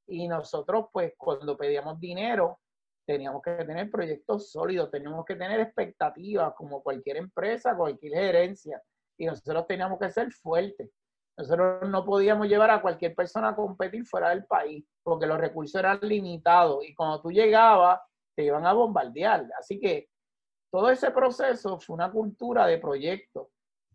Y nosotros, pues, cuando pedíamos dinero, teníamos que tener proyectos sólidos, teníamos que tener expectativas como cualquier empresa, cualquier gerencia, y nosotros teníamos que ser fuertes. Nosotros no podíamos llevar a cualquier persona a competir fuera del país, porque los recursos eran limitados y cuando tú llegabas te iban a bombardear. Así que todo ese proceso fue una cultura de proyectos,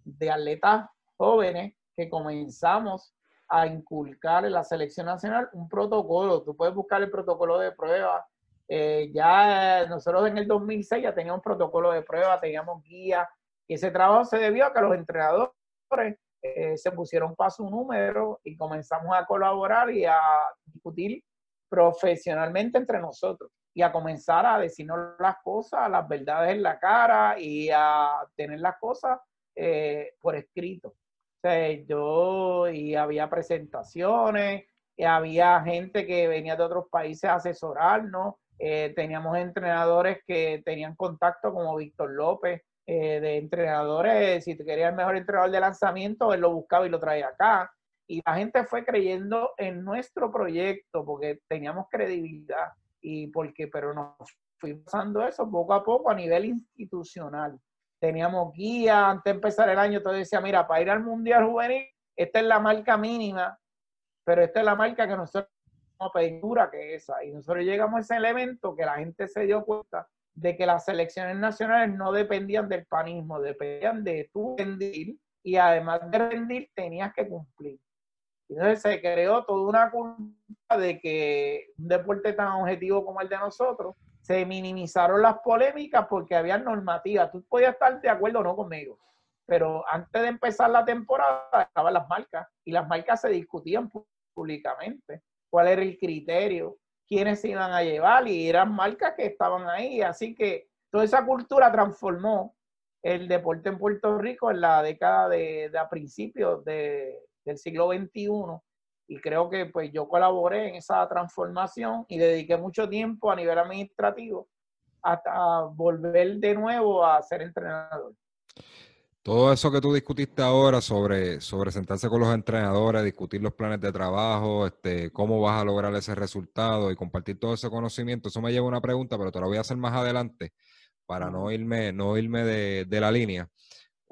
de atletas jóvenes que comenzamos a inculcar en la selección nacional un protocolo. Tú puedes buscar el protocolo de prueba. Eh, ya nosotros en el 2006 ya teníamos un protocolo de prueba, teníamos guía, y ese trabajo se debió a que los entrenadores eh, se pusieron paso un número y comenzamos a colaborar y a discutir profesionalmente entre nosotros y a comenzar a decirnos las cosas, las verdades en la cara y a tener las cosas eh, por escrito. Yo y había presentaciones, había gente que venía de otros países a asesorarnos, eh, teníamos entrenadores que tenían contacto como Víctor López, eh, de entrenadores, si te querías el mejor entrenador de lanzamiento, él lo buscaba y lo traía acá. Y la gente fue creyendo en nuestro proyecto porque teníamos credibilidad y porque, pero nos fuimos pasando eso poco a poco a nivel institucional. Teníamos guía, antes de empezar el año, todo decía, mira, para ir al Mundial Juvenil, esta es la marca mínima, pero esta es la marca que nosotros vamos a pedir dura que esa. Y nosotros llegamos a ese elemento que la gente se dio cuenta de que las selecciones nacionales no dependían del panismo, dependían de tu rendir y además de rendir tenías que cumplir. Entonces se creó toda una culpa de que un deporte tan objetivo como el de nosotros, se minimizaron las polémicas porque había normativas. Tú podías estar de acuerdo o no conmigo, pero antes de empezar la temporada estaban las marcas y las marcas se discutían públicamente cuál era el criterio, quiénes se iban a llevar y eran marcas que estaban ahí. Así que toda esa cultura transformó el deporte en Puerto Rico en la década de, a principios del siglo XXI y creo que pues yo colaboré en esa transformación y dediqué mucho tiempo a nivel administrativo hasta volver de nuevo a ser entrenador. Todo eso que tú discutiste ahora sobre, sobre sentarse con los entrenadores, discutir los planes de trabajo, este, cómo vas a lograr ese resultado y compartir todo ese conocimiento, eso me lleva a una pregunta, pero te la voy a hacer más adelante para no irme, no irme de, la línea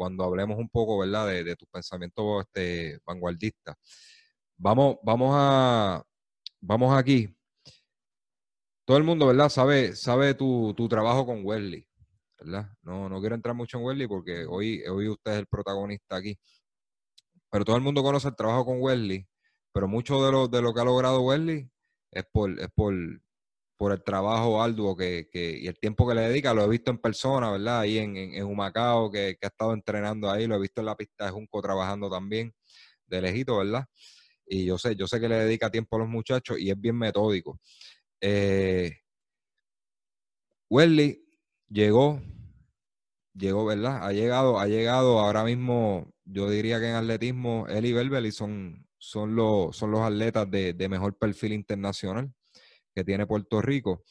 cuando hablemos un poco, ¿verdad?, de, tus pensamientos este, vanguardistas. Vamos, vamos a, vamos aquí. Todo el mundo, ¿verdad?, sabe, sabe tu, tu trabajo con Wesley. No, no quiero entrar mucho en Wesley porque hoy, hoy usted es el protagonista aquí. Pero todo el mundo conoce el trabajo con Wesley, pero mucho de lo, de lo que ha logrado Wesley es por, es por, por el trabajo arduo que, que, y el tiempo que le dedica. Lo he visto en persona, ¿verdad? Ahí en, en, Humacao, que, que, ha estado entrenando ahí. Lo he visto en la pista de Junco trabajando también, de lejito, ¿verdad? Y yo sé, yo sé que le dedica tiempo a los muchachos y es bien metódico. Eh, Wesley llegó, llegó, ¿verdad? Ha llegado, ha llegado ahora mismo, yo diría que en atletismo, él y Belbeli son, son, los, son los atletas de, mejor perfil internacional que tiene Puerto Rico.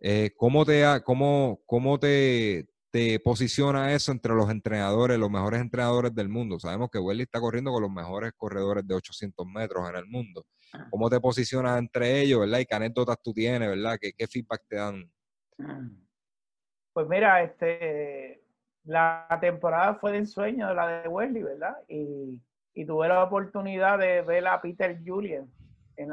Eh, ¿Cómo, te, cómo, cómo te, te, posiciona eso entre los entrenadores, los mejores entrenadores del mundo? Sabemos que Welly está corriendo con los mejores corredores de 800 metros en el mundo. Ah. ¿Cómo te posicionas entre ellos, verdad? ¿Y qué anécdotas tú tienes, verdad? ¿Qué, qué feedback te dan? Mm. Pues mira, este, la temporada fue de ensueño de la de Wesley, ¿verdad? Y, tuve la oportunidad de ver a Peter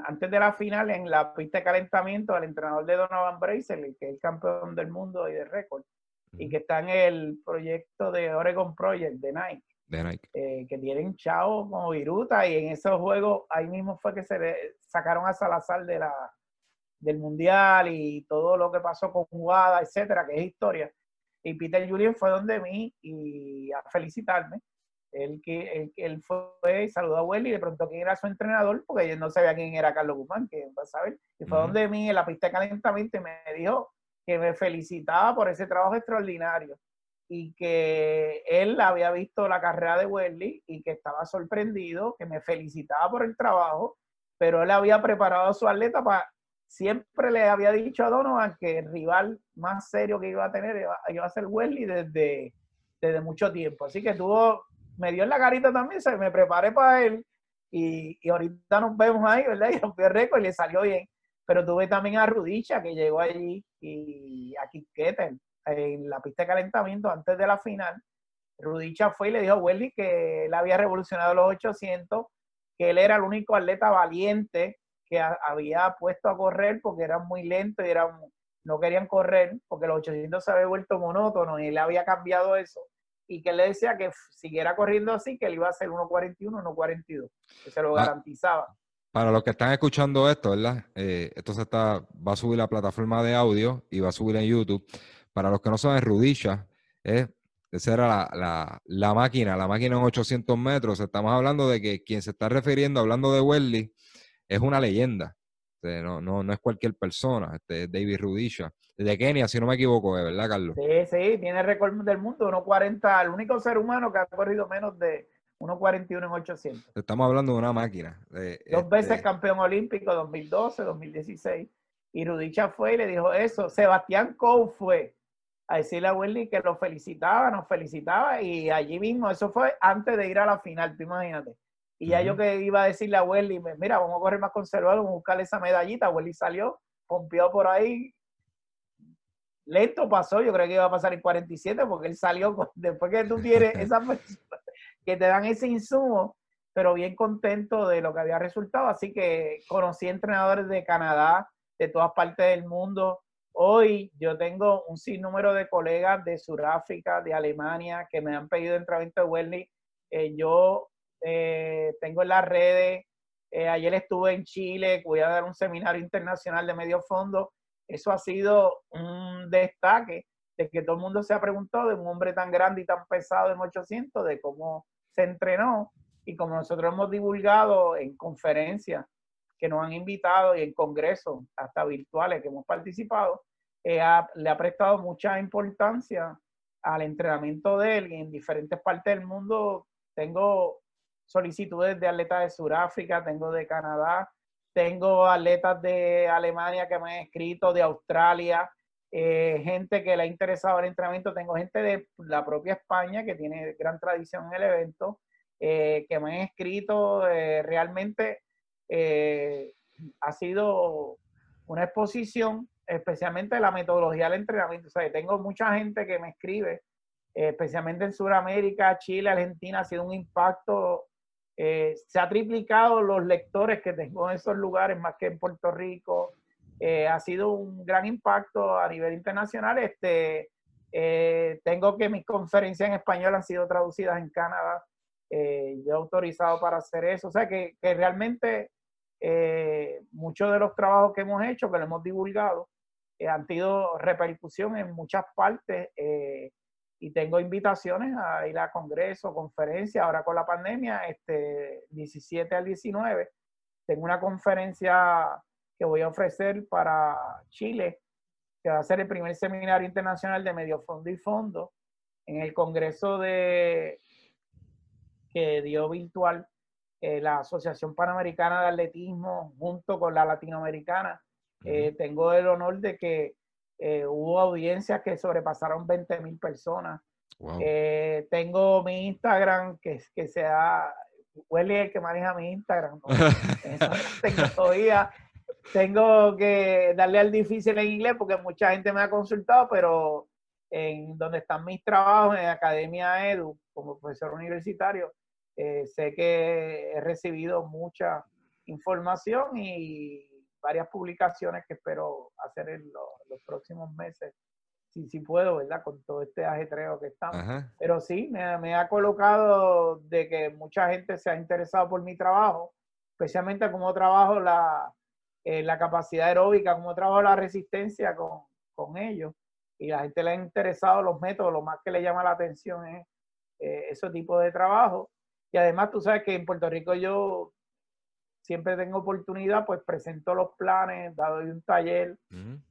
Antes de la final en la pista de calentamiento al entrenador de Donovan Brazel, que es el campeón del mundo y de récord, y que está en el proyecto de Oregon Project de Nike. De Nike. Eh, que tienen chao como viruta y en esos juegos ahí mismo fue que se le sacaron a Salazar de la, del Mundial y todo lo que pasó con jugada, etcétera, que es historia. Y Peter Julian fue donde mí y a felicitarme. Él, que, él, fue y saludó a Welly y le preguntó quién era su entrenador, porque yo no sabía quién era Carlos Guzmán, que va a saber. Y fue donde mí en la pista de calentamiento y me dijo que me felicitaba por ese trabajo extraordinario y que él había visto la carrera de Welly y que estaba sorprendido, que me felicitaba por el trabajo, pero él había preparado a su atleta para siempre le había dicho a Donovan que el rival más serio que iba a tener iba, a ser Wesley desde, desde mucho tiempo. Así que tuvo, me dio en la carita también, se me preparé para él y, y ahorita nos vemos ahí, ¿verdad? Y rompió el récord y le salió bien. Pero tuve también a Rudicha que llegó allí y a Kiketer en la pista de calentamiento antes de la final. Rudicha fue y le dijo a Wesley que él había revolucionado los 800, que él era el único atleta valiente que había puesto a correr porque eran muy lentos y eran, no querían correr porque los 800 se había vuelto monótono y él había cambiado eso. Y que él le decía que siguiera corriendo así, que él iba a hacer 1.41, 1.42, que se lo garantizaba. para los que están escuchando esto, ¿verdad? Eh, esto se está, va a subir la plataforma de audio y va a subir en YouTube. Para los que no saben, Rudisha, eh, esa era la, la, máquina, la máquina en 800 metros. Estamos hablando de que quien se está refiriendo, hablando de Welly, es una leyenda. Este, no, no, no es cualquier persona, este es David Rudisha. De Kenia, si no me equivoco, ¿verdad, Carlos? Sí, sí, tiene récord del mundo, 1.40, el único ser humano que ha corrido menos de 1.41 en 800. Estamos hablando de una máquina. Dos veces este campeón olímpico, 2012, 2016. Y Rudisha fue y le dijo eso. Sebastián Coe fue a decirle a Wendy que lo felicitaba, nos felicitaba. Y allí mismo, eso fue antes de ir a la final, tú imagínate. Y ya yo que iba a decirle a Welly, mira, vamos a correr más conservador, vamos a buscarle esa medallita. Welly salió, pompeó por ahí. Lento pasó, yo creo que iba a pasar en 47 porque él salió, después que tú tienes esa que te dan ese insumo, pero bien contento de lo que había resultado. Así que conocí entrenadores de Canadá, de todas partes del mundo. Hoy yo tengo un sinnúmero de colegas de Sudáfrica, de Alemania, que me han pedido entrenamiento de Welly. Eh, yo eh, tengo en las redes. Eh, ayer estuve en Chile, voy a dar un seminario internacional de medio fondo. Eso ha sido un destaque de que todo el mundo se ha preguntado de un hombre tan grande y tan pesado en 800, de cómo se entrenó y como nosotros hemos divulgado en conferencias que nos han invitado y en congresos, hasta virtuales que hemos participado, eh, le ha prestado mucha importancia al entrenamiento de él y en diferentes partes del mundo tengo solicitudes de atletas de Sudáfrica, tengo de Canadá, tengo atletas de Alemania que me han escrito, de Australia, eh, gente que le ha interesado el entrenamiento, tengo gente de la propia España que tiene gran tradición en el evento, eh, que me han escrito, eh, realmente ha sido una exposición, especialmente la metodología del entrenamiento. O sea, tengo mucha gente que me escribe, especialmente en Sudamérica, Chile, Argentina, ha sido un impacto eh, se ha triplicado los lectores que tengo en esos lugares más que en Puerto Rico. Eh, ha sido un gran impacto a nivel internacional. Este, eh, tengo que mis conferencias en español han sido traducidas en Canadá. yo he autorizado para hacer eso. O sea que, que realmente muchos de los trabajos que hemos hecho, que lo hemos divulgado, han tenido repercusión en muchas partes y tengo invitaciones a ir a congresos, conferencias, ahora con la pandemia, este 17 al 19, tengo una conferencia que voy a ofrecer para Chile, que va a ser el primer seminario internacional de medio fondo y fondo en el congreso de que dio virtual eh, la Asociación Panamericana de Atletismo junto con la Latinoamericana. Eh, tengo el honor de que eh, hubo audiencias que sobrepasaron 20 mil personas. Eh, tengo mi Instagram que, que sea, huele el que maneja mi Instagram. tengo todavía. Tengo que darle al difícil en inglés porque mucha gente me ha consultado, pero en donde están mis trabajos en Academia Edu como profesor universitario, eh, sé que he recibido mucha información y varias publicaciones que espero hacer en los próximos meses, si, si puedo, ¿verdad? Con todo este ajetreo que estamos. Pero sí, me, ha colocado de que mucha gente se ha interesado por mi trabajo, especialmente cómo trabajo la, eh, la capacidad aeróbica, cómo trabajo la resistencia con, con ellos. Y la gente le ha interesado los métodos, lo más que le llama la atención es eh, ese tipo de trabajo. Y además tú sabes que en Puerto Rico yo siempre tengo oportunidad, pues presento los planes, dado un taller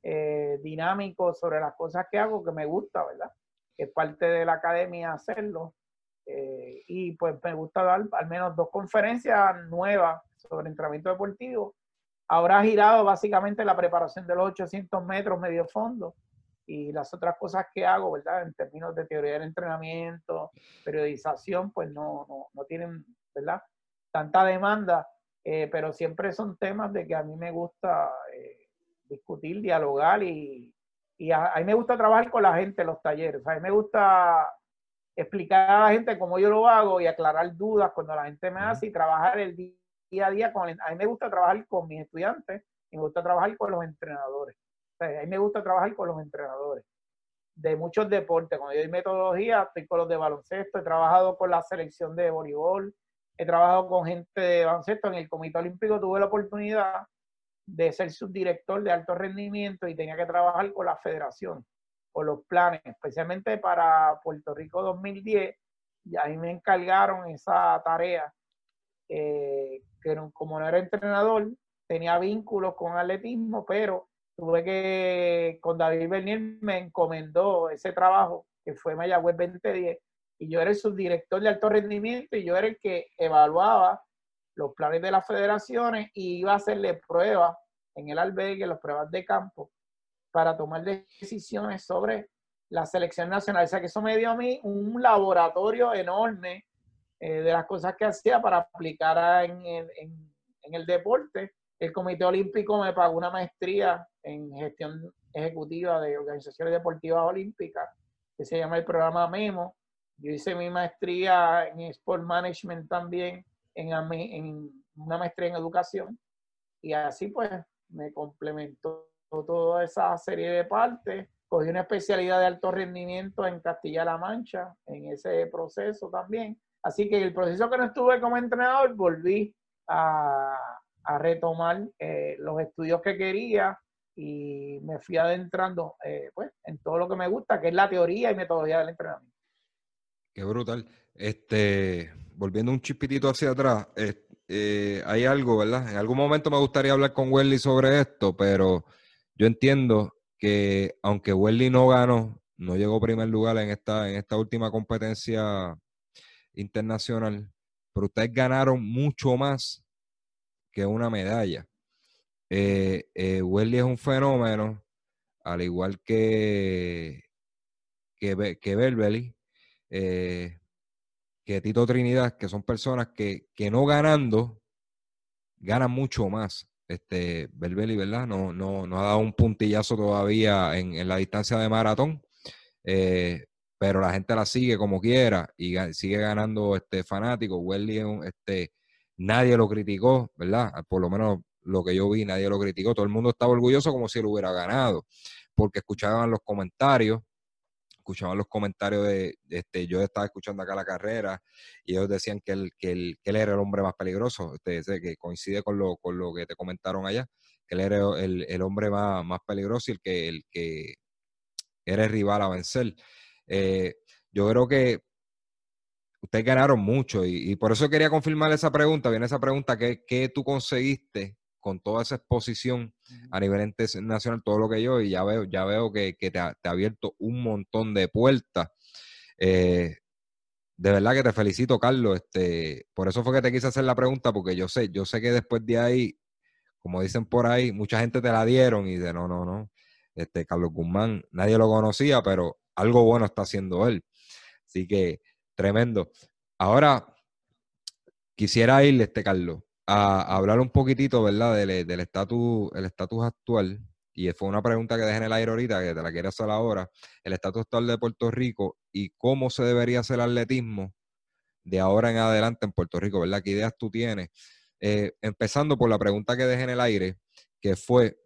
eh, dinámico sobre las cosas que hago, que me gusta, ¿verdad? Es parte de la academia hacerlo. Eh, y pues me gusta dar al menos dos conferencias nuevas sobre entrenamiento deportivo. Ahora ha girado básicamente la preparación de los 800 metros medio fondo y las otras cosas que hago, ¿verdad? En términos de teoría del entrenamiento, periodización, pues no, no, no tienen, ¿verdad? Tanta demanda eh, pero siempre son temas de que a mí me gusta eh, discutir, dialogar y, y a, mí me gusta trabajar con la gente en los talleres. a mí me gusta explicar a la gente cómo yo lo hago y aclarar dudas cuando la gente me hace y trabajar el día a día con A mí me gusta trabajar con mis estudiantes y me gusta trabajar con los entrenadores. a mí me gusta trabajar con los entrenadores de muchos deportes. Cuando yo doy metodología, estoy con los de baloncesto, he trabajado con la selección de voleibol, he trabajado con gente de baloncesto. En el Comité Olímpico tuve la oportunidad de ser subdirector de alto rendimiento y tenía que trabajar con la federación, con los planes, especialmente para Puerto Rico 2010. Y ahí me encargaron esa tarea, eh, que como no era entrenador, tenía vínculos con atletismo, pero tuve que, con David Bernier me encomendó ese trabajo, que fue Mayagüez 2010, y yo era el subdirector de alto rendimiento y yo era el que evaluaba los planes de las federaciones y iba a hacerle pruebas en el albergue, las pruebas de campo, para tomar decisiones sobre la selección nacional. O sea que eso me dio a mí un laboratorio enorme eh, de las cosas que hacía para aplicar en, en el deporte. El Comité Olímpico me pagó una maestría en gestión ejecutiva de organizaciones deportivas olímpicas, que se llama el programa MEMO. Yo hice mi maestría en Sport Management también, en, en una maestría en educación, y así pues me complementó toda esa serie de partes. Cogí una especialidad de alto rendimiento en Castilla-La Mancha, en ese proceso también. Así que el proceso que no estuve como entrenador, volví a, a retomar eh, los estudios que quería y me fui adentrando eh, pues, en todo lo que me gusta, que es la teoría y metodología del entrenamiento. Qué brutal. Este, volviendo un chipitito hacia atrás, eh, hay algo, ¿verdad? En algún momento me gustaría hablar con Welly sobre esto, pero yo entiendo que aunque Welly no ganó, no llegó primer lugar en esta, en esta última competencia internacional, pero ustedes ganaron mucho más que una medalla. Eh, eh es un fenómeno, al igual que, que, que eh, que Tito Trinidad, que son personas que, no ganando, ganan mucho más. Este, Belbeli, ¿verdad? No, no, no ha dado un puntillazo todavía en, la distancia de maratón, eh, pero la gente la sigue como quiera y sigue ganando este fanático. Welly este, nadie lo criticó, ¿verdad? Por lo menos lo que yo vi, nadie lo criticó. Todo el mundo estaba orgulloso como si él hubiera ganado, porque escuchaban los comentarios, escuchaban los comentarios de, este, yo estaba escuchando acá la carrera y ellos decían que él, que él, que era el hombre más peligroso, este, que coincide con lo, con lo que te comentaron allá, que él era el, hombre más, más, peligroso y el que, el que era el rival a vencer. Eh, yo creo que ustedes ganaron mucho y, por eso quería confirmar esa pregunta. Viene esa pregunta, ¿qué, qué tú conseguiste con toda esa exposición a nivel internacional, todo lo que yo, y ya veo, ya veo que, te, ha, abierto un montón de puertas. Eh, de verdad que te felicito, Carlos. Este, por eso fue que te quise hacer la pregunta, porque yo sé, yo sé que después de ahí, como dicen por ahí, mucha gente te la dieron y de no, no, no. Este, Carlos Guzmán, nadie lo conocía, pero algo bueno está haciendo él. Así que, tremendo. Ahora, quisiera irle, este Carlos, a, hablar un poquitito, ¿verdad? Del estatus el estatus actual. Y fue una pregunta que dejé en el aire ahorita, que te la quiero hacer ahora. El estatus actual de Puerto Rico y cómo se debería hacer el atletismo de ahora en adelante en Puerto Rico, ¿verdad? ¿Qué ideas tú tienes? Eh, empezando por la pregunta que dejé en el aire, que fue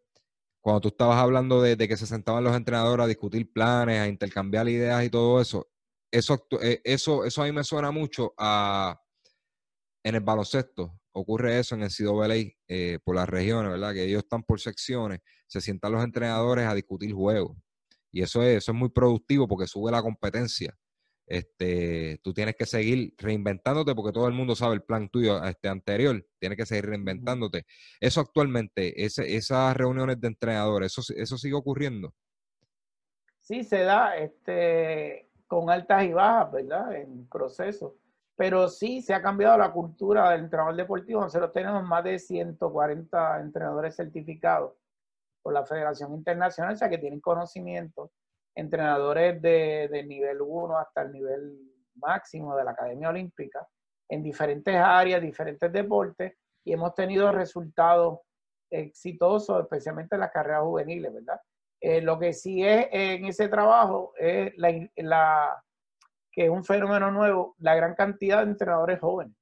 cuando tú estabas hablando de, que se sentaban los entrenadores a discutir planes, a intercambiar ideas y todo eso. Eso, eh, eso, eso a mí me suena mucho a, en el baloncesto ocurre eso en el CWA eh, por las regiones, ¿verdad? Que ellos están por secciones, se sientan los entrenadores a discutir juegos. Y eso es, eso es muy productivo porque sube la competencia. Este, tú tienes que seguir reinventándote porque todo el mundo sabe el plan tuyo este, anterior. Tienes que seguir reinventándote. Eso actualmente, ese, esas reuniones de entrenadores, eso, eso sigue ocurriendo. Sí, se da este, con altas y bajas, ¿verdad? En proceso pero sí se ha cambiado la cultura del entrenador deportivo. Nosotros tenemos más de 140 entrenadores certificados por la Federación Internacional, o sea que tienen conocimiento, entrenadores de, nivel 1 hasta el nivel máximo de la Academia Olímpica, en diferentes áreas, diferentes deportes, y hemos tenido resultados exitosos, especialmente en las carreras juveniles, ¿verdad? Eh, lo que sí es en ese trabajo es la que es un fenómeno nuevo, la gran cantidad de entrenadores jóvenes,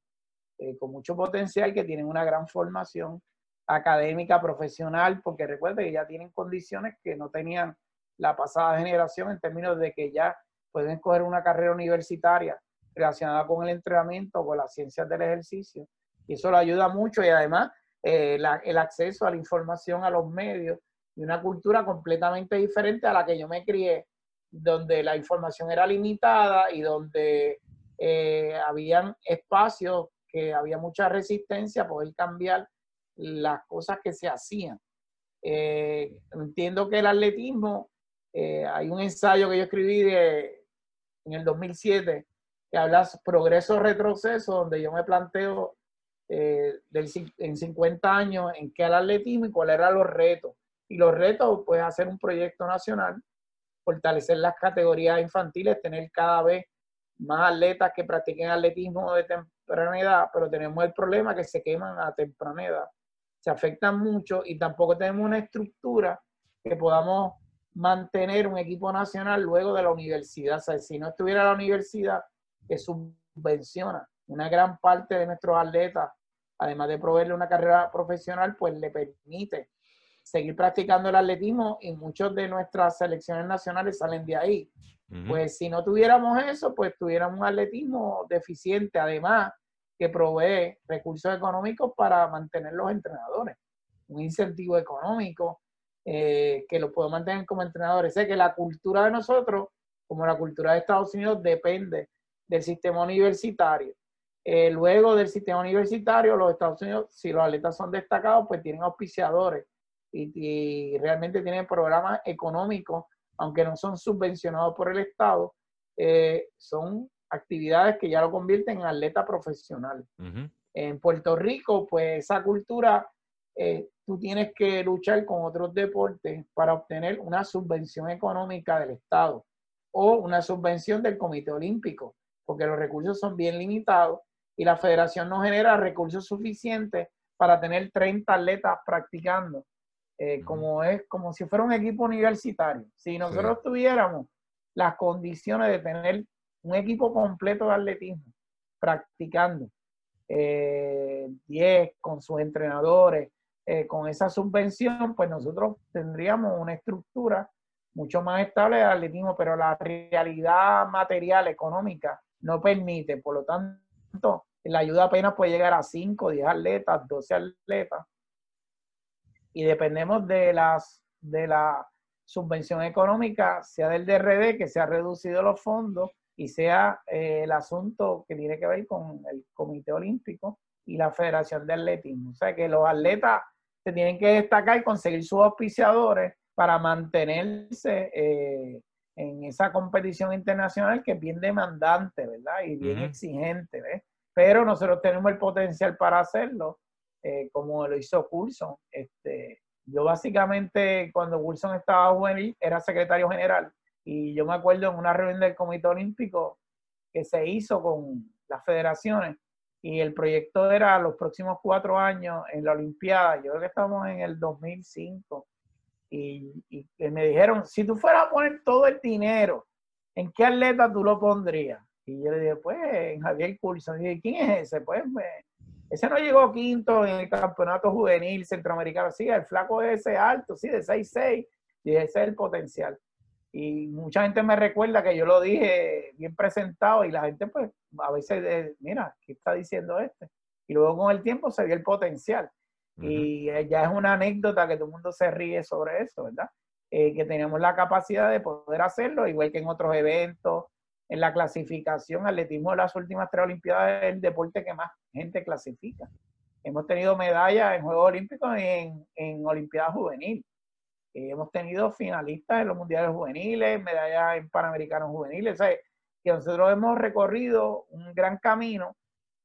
eh, con mucho potencial, que tienen una gran formación académica, profesional, porque recuerde que ya tienen condiciones que no tenían la pasada generación en términos de que ya pueden coger una carrera universitaria relacionada con el entrenamiento, con las ciencias del ejercicio. Y eso lo ayuda mucho y además eh, el acceso a la información, a los medios y una cultura completamente diferente a la que yo me crié, donde la información era limitada y donde eh, habían espacios que había mucha resistencia a poder cambiar las cosas que se hacían. Eh, entiendo que el atletismo, eh, hay un ensayo que yo escribí de, en el 2007 que habla progreso retroceso, donde yo me planteo eh, del, en 50 años en qué el atletismo y cuáles eran los retos. Y los retos, pues hacer un proyecto nacional, fortalecer las categorías infantiles, tener cada vez más atletas que practiquen atletismo de temprana edad, pero tenemos el problema que se queman a temprana edad se afectan mucho y tampoco tenemos una estructura que podamos mantener un equipo nacional luego de la universidad. O sea, si no estuviera la universidad que subvenciona una gran parte de nuestros atletas, además de proveerle una carrera profesional, pues le permite seguir practicando el atletismo y muchos de nuestras selecciones nacionales salen de ahí. Pues si no tuviéramos eso, pues tuviéramos un atletismo deficiente. Además, que provee recursos económicos para mantener los entrenadores, un incentivo económico eh, que los puedo mantener como entrenadores. Sé que la cultura de nosotros, como la cultura de Estados Unidos, depende del sistema universitario. Eh, luego del sistema universitario, los Estados Unidos, si los atletas son destacados, pues tienen auspiciadores y, realmente tienen programas económicos, aunque no son subvencionados por el Estado, eh, son actividades que ya lo convierten en atleta profesional. En Puerto Rico, pues esa cultura, eh, tú tienes que luchar con otros deportes para obtener una subvención económica del Estado o una subvención del Comité Olímpico, porque los recursos son bien limitados y la federación no genera recursos suficientes para tener 30 atletas practicando, eh, como es como si fuera un equipo universitario. Si nosotros tuviéramos las condiciones de tener un equipo completo de atletismo practicando, 10 eh, con sus entrenadores, eh, con esa subvención, pues nosotros tendríamos una estructura mucho más estable de atletismo, pero la realidad material, económica, no permite. Por lo tanto, la ayuda apenas puede llegar a 5, 10 atletas, 12 atletas. Y dependemos de las de la subvención económica, sea del DRD, que se ha reducido los fondos, y sea eh, el asunto que tiene que ver con el Comité Olímpico y la Federación de Atletismo. O sea que los atletas se tienen que destacar y conseguir sus auspiciadores para mantenerse eh, en esa competición internacional que es bien demandante, ¿verdad? Y bien exigente, ¿ves? Pero nosotros tenemos el potencial para hacerlo, eh, como lo hizo Coulson. Este, yo básicamente, cuando Coulson estaba juvenil, era secretario general y yo me acuerdo en una reunión del Comité Olímpico que se hizo con las federaciones y el proyecto era los próximos cuatro años en la Olimpiada. Yo creo que estamos en el 2005. Y, y, me dijeron, si tú fueras a poner todo el dinero, ¿en qué atleta tú lo pondrías? Y yo le dije, pues en Javier Coulson. Y dije, ¿quién es ese? Pues ese no llegó quinto en el campeonato juvenil centroamericano. Sí, el flaco es ese alto, sí, de 6'6". Y ese es el potencial. Y mucha gente me recuerda que yo lo dije bien presentado y la gente pues a veces, eh, mira, ¿qué está diciendo este? Y luego con el tiempo se vio el potencial. Y eh, ya es una anécdota que todo el mundo se ríe sobre eso, ¿verdad? Eh, que tenemos la capacidad de poder hacerlo, igual que en otros eventos, en la clasificación, atletismo de las últimas tres Olimpiadas es el deporte que más gente clasifica. Hemos tenido medallas en Juegos Olímpicos y en, en Olimpiadas Juvenil. Eh, hemos tenido finalistas en los mundiales juveniles, medallas en panamericanos juveniles, o sea, que nosotros hemos recorrido un gran camino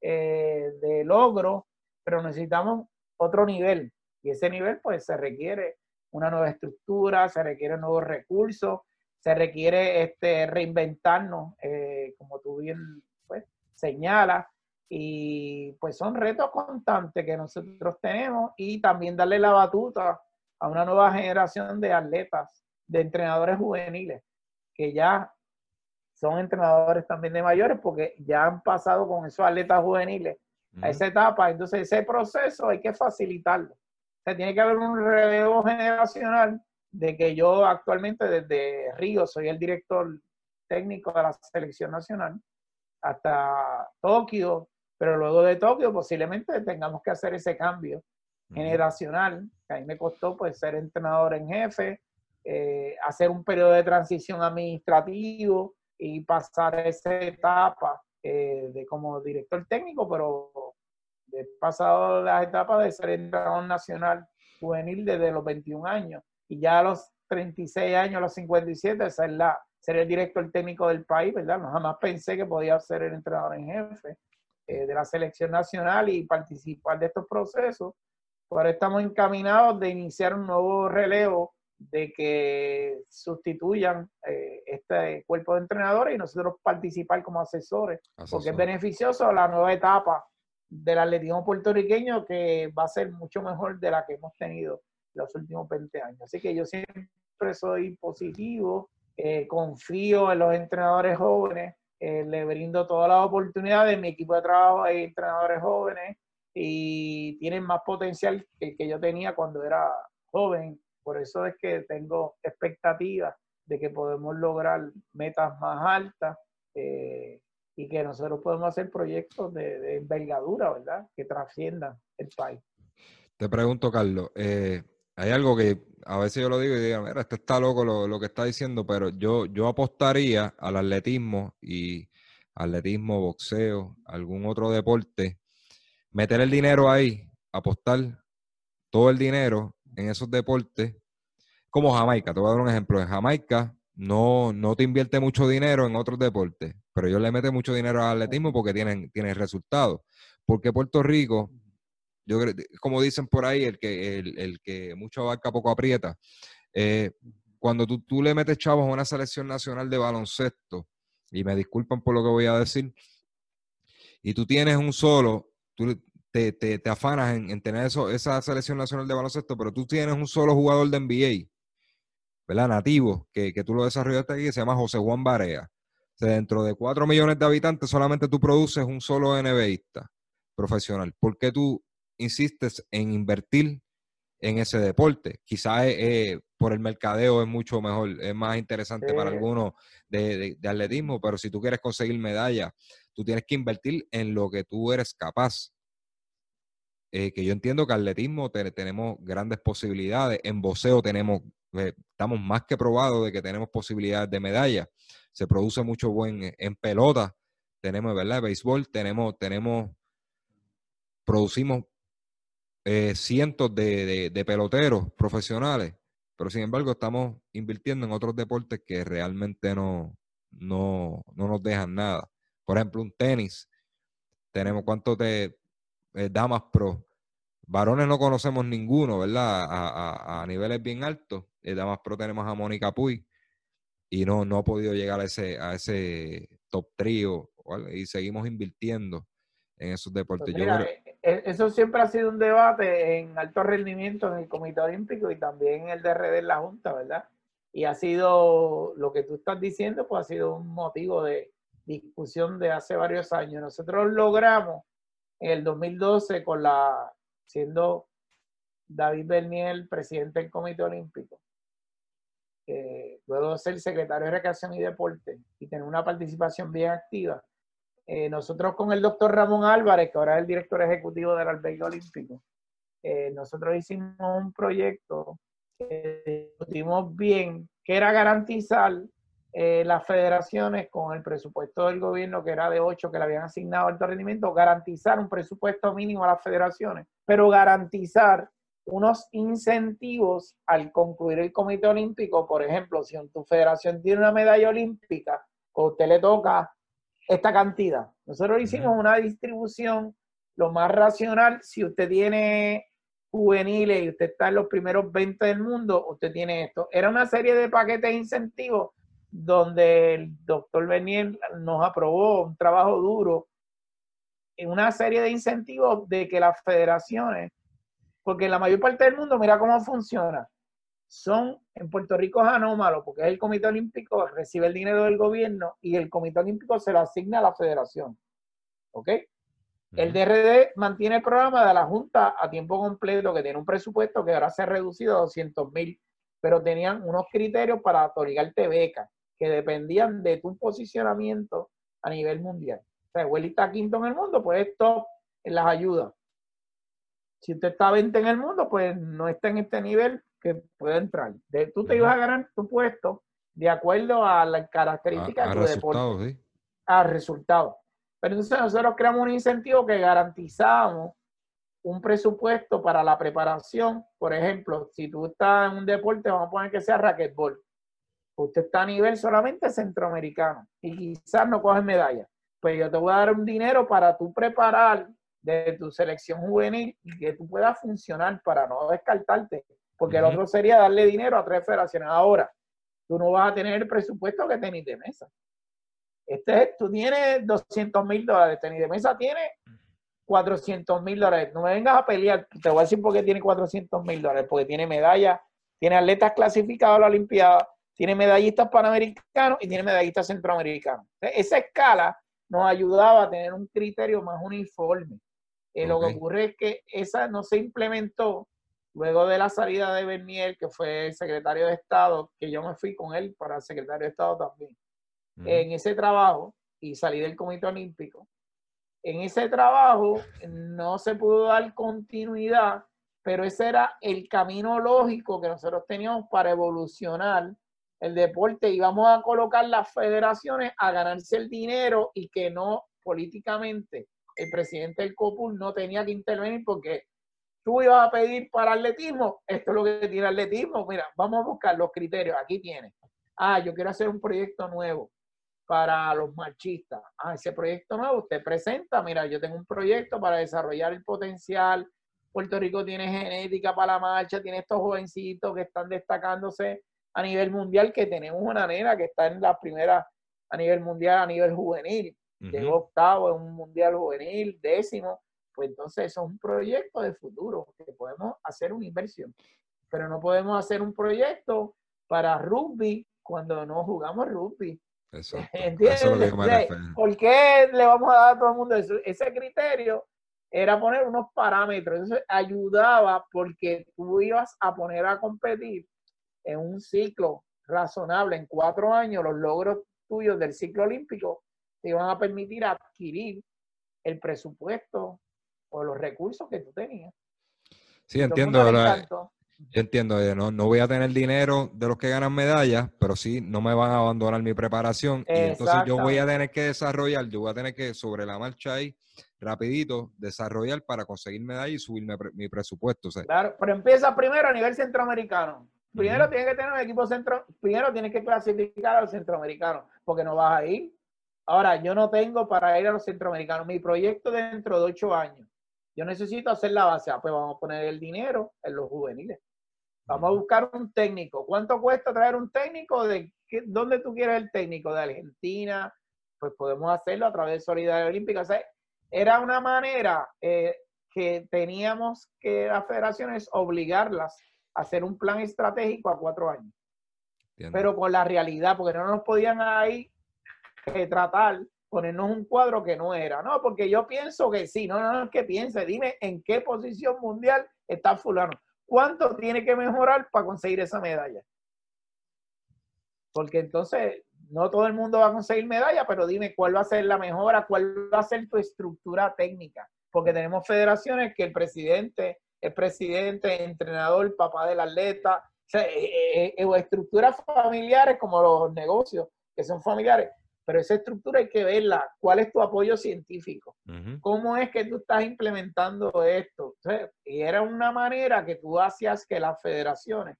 eh, de logro, pero necesitamos otro nivel. Y ese nivel, pues, se requiere una nueva estructura, se requiere nuevos recursos, se requiere este, reinventarnos, eh, como tú bien pues, señalas, y pues son retos constantes que nosotros tenemos y también darle la batuta a una nueva generación de atletas, de entrenadores juveniles, que ya son entrenadores también de mayores porque ya han pasado con esos atletas juveniles a esa etapa. Entonces ese proceso hay que facilitarlo. O tiene que haber un relevo generacional de que yo actualmente desde Río soy el director técnico de la selección nacional hasta Tokio, pero luego de Tokio posiblemente tengamos que hacer ese cambio generacional, que a mí me costó pues ser entrenador en jefe, eh, hacer un periodo de transición administrativo y pasar esa etapa eh, de como director técnico, pero he pasado las etapas de ser entrenador nacional juvenil desde los 21 años y ya a los 36 años, a los 57, ser, la, ser el director técnico del país, ¿verdad? No jamás pensé que podía ser el entrenador en jefe eh, de la selección nacional y participar de estos procesos. Ahora estamos encaminados de iniciar un nuevo relevo de que sustituyan eh, este cuerpo de entrenadores y nosotros participar como asesores, porque es beneficioso la nueva etapa del atletismo puertorriqueño que va a ser mucho mejor de la que hemos tenido los últimos 20 años. Así que yo siempre soy positivo, eh, confío en los entrenadores jóvenes, eh, le brindo todas las oportunidades. Mi equipo de trabajo hay entrenadores jóvenes y tienen más potencial que el que yo tenía cuando era joven. Por eso es que tengo expectativas de que podemos lograr metas más altas eh, y que nosotros podemos hacer proyectos de, envergadura, ¿verdad? Que trasciendan el país. Te pregunto, Carlos, eh, hay algo que a veces yo lo digo y digo, mira, este está loco lo, que está diciendo, pero yo, yo apostaría al atletismo y atletismo, boxeo, algún otro deporte, meter el dinero ahí, apostar todo el dinero en esos deportes, como Jamaica. Te voy a dar un ejemplo. En Jamaica no, no te invierte mucho dinero en otros deportes, pero ellos le meten mucho dinero al atletismo porque tienen, tienen resultados. Porque Puerto Rico, como dicen por ahí, el que, el, que mucho abarca poco aprieta. Eh, cuando tú, tú, le metes chavos a una selección nacional de baloncesto, y me disculpan por lo que voy a decir, y tú tienes un solo, tú te, te, afanas en, tener eso, esa selección nacional de baloncesto, pero tú tienes un solo jugador de NBA, ¿verdad? Nativo, que, que tú lo desarrollaste aquí, que se llama José Juan Barea. Dentro de 4 millones de habitantes solamente tú produces un solo NBAista profesional. ¿Por qué tú insistes en invertir en ese deporte? Quizás eh, por el mercadeo es mucho mejor, es más interesante para algunos de, atletismo, pero si tú quieres conseguir medalla, tú tienes que invertir en lo que tú eres capaz. Eh, que yo entiendo que atletismo tenemos grandes posibilidades, en boxeo tenemos, eh, estamos más que probados de que tenemos posibilidades de medalla, se produce mucho buen en pelota, tenemos, ¿verdad? Béisbol, tenemos, tenemos, producimos eh, cientos de, peloteros profesionales, pero sin embargo estamos invirtiendo en otros deportes que realmente no, no, nos dejan nada. Por ejemplo, un tenis. Tenemos cuántos de eh, damas pro. Varones no conocemos ninguno, ¿verdad? A, niveles bien altos. En damas pro tenemos a Mónica Puy y no, no ha podido llegar a ese, a ese top trío y seguimos invirtiendo en esos deportes. Pues eh, eh, eso siempre ha sido un debate en alto rendimiento en el Comité Olímpico y también en el DRD en la Junta, ¿verdad? Y ha sido, lo que tú estás diciendo, pues ha sido un motivo de discusión de hace varios años. Nosotros logramos en el 2012 con la, siendo David Bernier presidente del Comité Olímpico, luego de ser secretario de Recreación y Deporte y tener una participación bien activa, eh, nosotros con el doctor Ramón Álvarez, que ahora es el director ejecutivo del albergue olímpico, eh, nosotros hicimos un proyecto que discutimos bien, que era garantizar eh, las federaciones con el presupuesto del gobierno, que era de 8 que le habían asignado alto rendimiento, garantizar un presupuesto mínimo a las federaciones, pero garantizar unos incentivos al concluir el comité olímpico. Por ejemplo, si tu federación tiene una medalla olímpica, o usted le toca esta cantidad. Nosotros hicimos una distribución lo más racional. Si usted tiene juveniles y usted está en los primeros 20 del mundo, usted tiene esto. Era una serie de paquetes de incentivos donde el doctor Bernier nos aprobó un trabajo duro en una serie de incentivos de que las federaciones, porque en la mayor parte del mundo, mira cómo funciona son, en Puerto Rico es anómalo porque es el Comité Olímpico, recibe el dinero del gobierno y el Comité Olímpico se lo asigna a la federación. ¿Ok? El DRD mantiene el programa de la Junta a tiempo completo que tiene un presupuesto que ahora se ha reducido a 200 mil, pero tenían unos criterios para otorgarte becas que dependían de tu posicionamiento a nivel mundial. O sea, Welly está quinto en el mundo, pues es top en las ayudas. Si usted está 20 en el mundo, pues no está en este nivel que puede entrar. De, tú te ibas a ganar tu puesto de acuerdo a las características de tu deporte. Sí. A resultados. Pero entonces nosotros creamos un incentivo que garantizamos un presupuesto para la preparación. Por ejemplo, si tú estás en un deporte, vamos a poner que sea racquetball. Usted está a nivel solamente centroamericano y quizás no coges medalla. Pues yo te voy a dar un dinero para tú preparar de tu selección juvenil y que tú puedas funcionar para no descartarte. Porque el otro sería darle dinero a tres federaciones. Ahora, tú no vas a tener el presupuesto que tenis de mesa. Este, tú tienes 200 mil dólares, tenis de mesa tiene 400 mil dólares. No me vengas a pelear, te voy a decir por qué tiene 400 mil dólares, porque tiene medallas, tiene atletas clasificados a la Olimpiada, tiene medallistas panamericanos y tiene medallistas centroamericanos. esa escala nos ayudaba a tener un criterio más uniforme. Eh, lo que ocurre es que esa no se implementó luego de la salida de Bernier, que fue el secretario de Estado, que yo me fui con él para el secretario de Estado también. En ese trabajo, y salí del Comité Olímpico, en ese trabajo no se pudo dar continuidad, pero ese era el camino lógico que nosotros teníamos para evolucionar el deporte y vamos a colocar las federaciones a ganarse el dinero y que no políticamente el presidente del COPUL no tenía que intervenir porque tú ibas a pedir para atletismo, esto es lo que tiene atletismo, mira, vamos a buscar los criterios, aquí tienes. Ah, yo quiero hacer un proyecto nuevo para los marchistas. Ah, ese proyecto nuevo usted presenta, mira, yo tengo un proyecto para desarrollar el potencial. Puerto Rico tiene genética para la marcha, tiene estos jovencitos que están destacándose a nivel mundial, que tenemos una nena que está en la primera a nivel mundial, a nivel juvenil. Llegó octavo en un mundial juvenil, décimo. Pues entonces eso es un proyecto de futuro, que podemos hacer una inversión. Pero no podemos hacer un proyecto para rugby cuando no jugamos rugby. ¿Entiendes? ¿Por qué le vamos a dar a todo el mundo eso? Ese criterio era poner unos parámetros. Eso ayudaba porque tú ibas a poner a competir en un ciclo razonable, en cuatro años, los logros tuyos del ciclo olímpico te iban a permitir adquirir el presupuesto o los recursos que tú tenías. Sí, entiendo. entiendo, eh, no, no voy a tener dinero de los que ganan medallas, pero sí no me van a abandonar mi preparación. Y entonces yo voy a tener que desarrollar, yo voy a tener que sobre la marcha ahí, rapidito, desarrollar para conseguir medallas y subir mi, presupuesto. Claro, pero empieza primero a nivel centroamericano. Primero tienes que tener un equipo centro, primero tienes que clasificar a los centroamericanos, porque no vas a ir. Ahora, yo no tengo para ir a los centroamericanos. Mi proyecto dentro de ocho años. Yo necesito hacer la base. Ah, pues vamos a poner el dinero en los juveniles. Vamos a buscar un técnico. ¿Cuánto cuesta traer un técnico? ¿De qué, dónde tú quieres el técnico? ¿De Argentina? Pues podemos hacerlo a través de Solidaridad Olímpica. O sea, era una manera eh, que teníamos que las federaciones obligarlas hacer un plan estratégico a cuatro años. Pero con la realidad, porque no nos podían ahí tratar, ponernos un cuadro que no era. No, porque yo pienso que sí, no, no, no es que piense, dime en qué posición mundial está fulano. ¿Cuánto tiene que mejorar para conseguir esa medalla? Porque entonces no todo el mundo va a conseguir medalla, pero dime cuál va a ser la mejora, cuál va a ser tu estructura técnica. Porque tenemos federaciones que el presidente es presidente, entrenador, papá del atleta, eh, eh, eh, estructuras familiares como los negocios, que son familiares, pero esa estructura hay que verla. ¿Cuál es tu apoyo científico? ¿Cómo es que tú estás implementando esto? y era una manera que tú hacías que las federaciones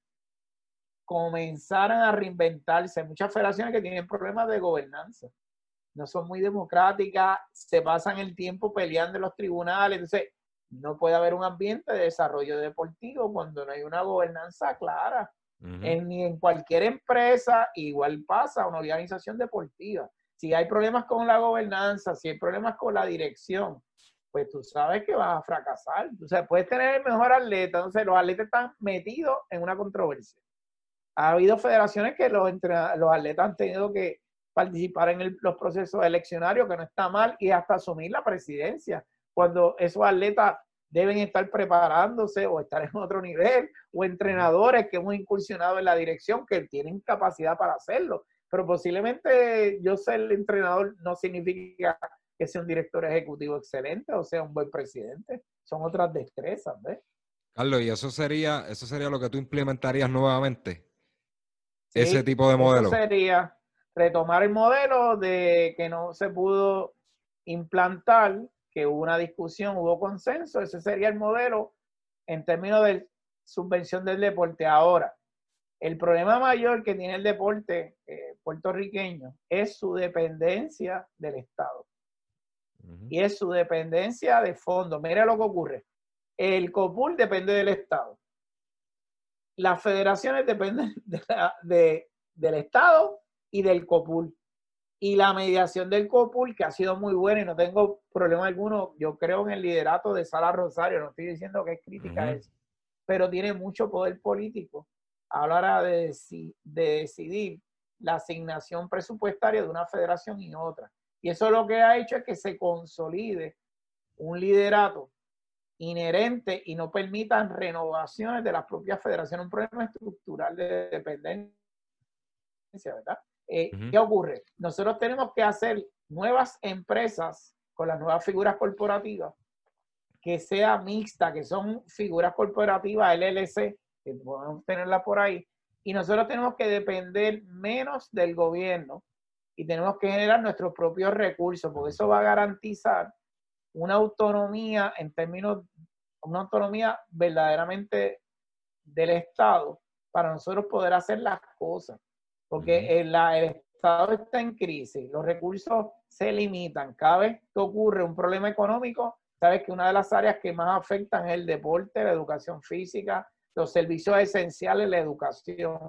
comenzaran a reinventarse. Muchas federaciones que tienen problemas de gobernanza, no son muy democráticas, se pasan el tiempo peleando en los tribunales. Entonces, no puede haber un ambiente de desarrollo deportivo cuando no hay una gobernanza clara. Ni en cualquier empresa, igual pasa una organización deportiva. Si hay problemas con la gobernanza, si hay problemas con la dirección, pues tú sabes que vas a fracasar. O sea, puedes tener el mejor atleta, entonces los atletas están metidos en una controversia. Ha habido federaciones que los, los atletas han tenido que participar en los procesos eleccionarios, que no está mal, y hasta asumir la presidencia cuando esos atletas deben estar preparándose o estar en otro nivel, o entrenadores que hemos incursionado en la dirección que tienen capacidad para hacerlo. Pero posiblemente yo ser el entrenador no significa que sea un director ejecutivo excelente o sea un buen presidente. Son otras destrezas, ¿ves? Carlos, ¿y eso sería, eso sería lo que tú implementarías nuevamente? Ese tipo de modelo. Eso sería retomar el modelo de que no se pudo implantar, que hubo una discusión, hubo consenso, ese sería el modelo en términos de subvención del deporte. Ahora, el problema mayor que tiene el deporte eh, puertorriqueño es su dependencia del Estado. Y es su dependencia de fondos. Mira lo que ocurre. El COPUL depende del Estado. Las federaciones dependen del Estado y del COPUL. Y la mediación del COPUL, que ha sido muy buena y no tengo problema alguno, yo creo en el liderato de Sala Rosario, no estoy diciendo que es crítica eso, pero tiene mucho poder político a la hora de, de decidir la asignación presupuestaria de una federación y otra. Y eso lo que ha hecho es que se consolide un liderato inherente y no permitan renovaciones de las propias federaciones, un problema estructural de dependencia, ¿verdad? Eh, ¿Qué ocurre? Nosotros tenemos que hacer nuevas empresas con las nuevas figuras corporativas que sea mixta, que son figuras corporativas LLC, que podemos tenerla por ahí, y nosotros tenemos que depender menos del gobierno y tenemos que generar nuestros propios recursos, porque eso va a garantizar una autonomía en términos, una autonomía verdaderamente del Estado para nosotros poder hacer las cosas. Porque el, Estado está en crisis, los recursos se limitan. Cada vez que ocurre un problema económico, sabes que una de las áreas que más afectan es el deporte, la educación física, los servicios esenciales, la educación.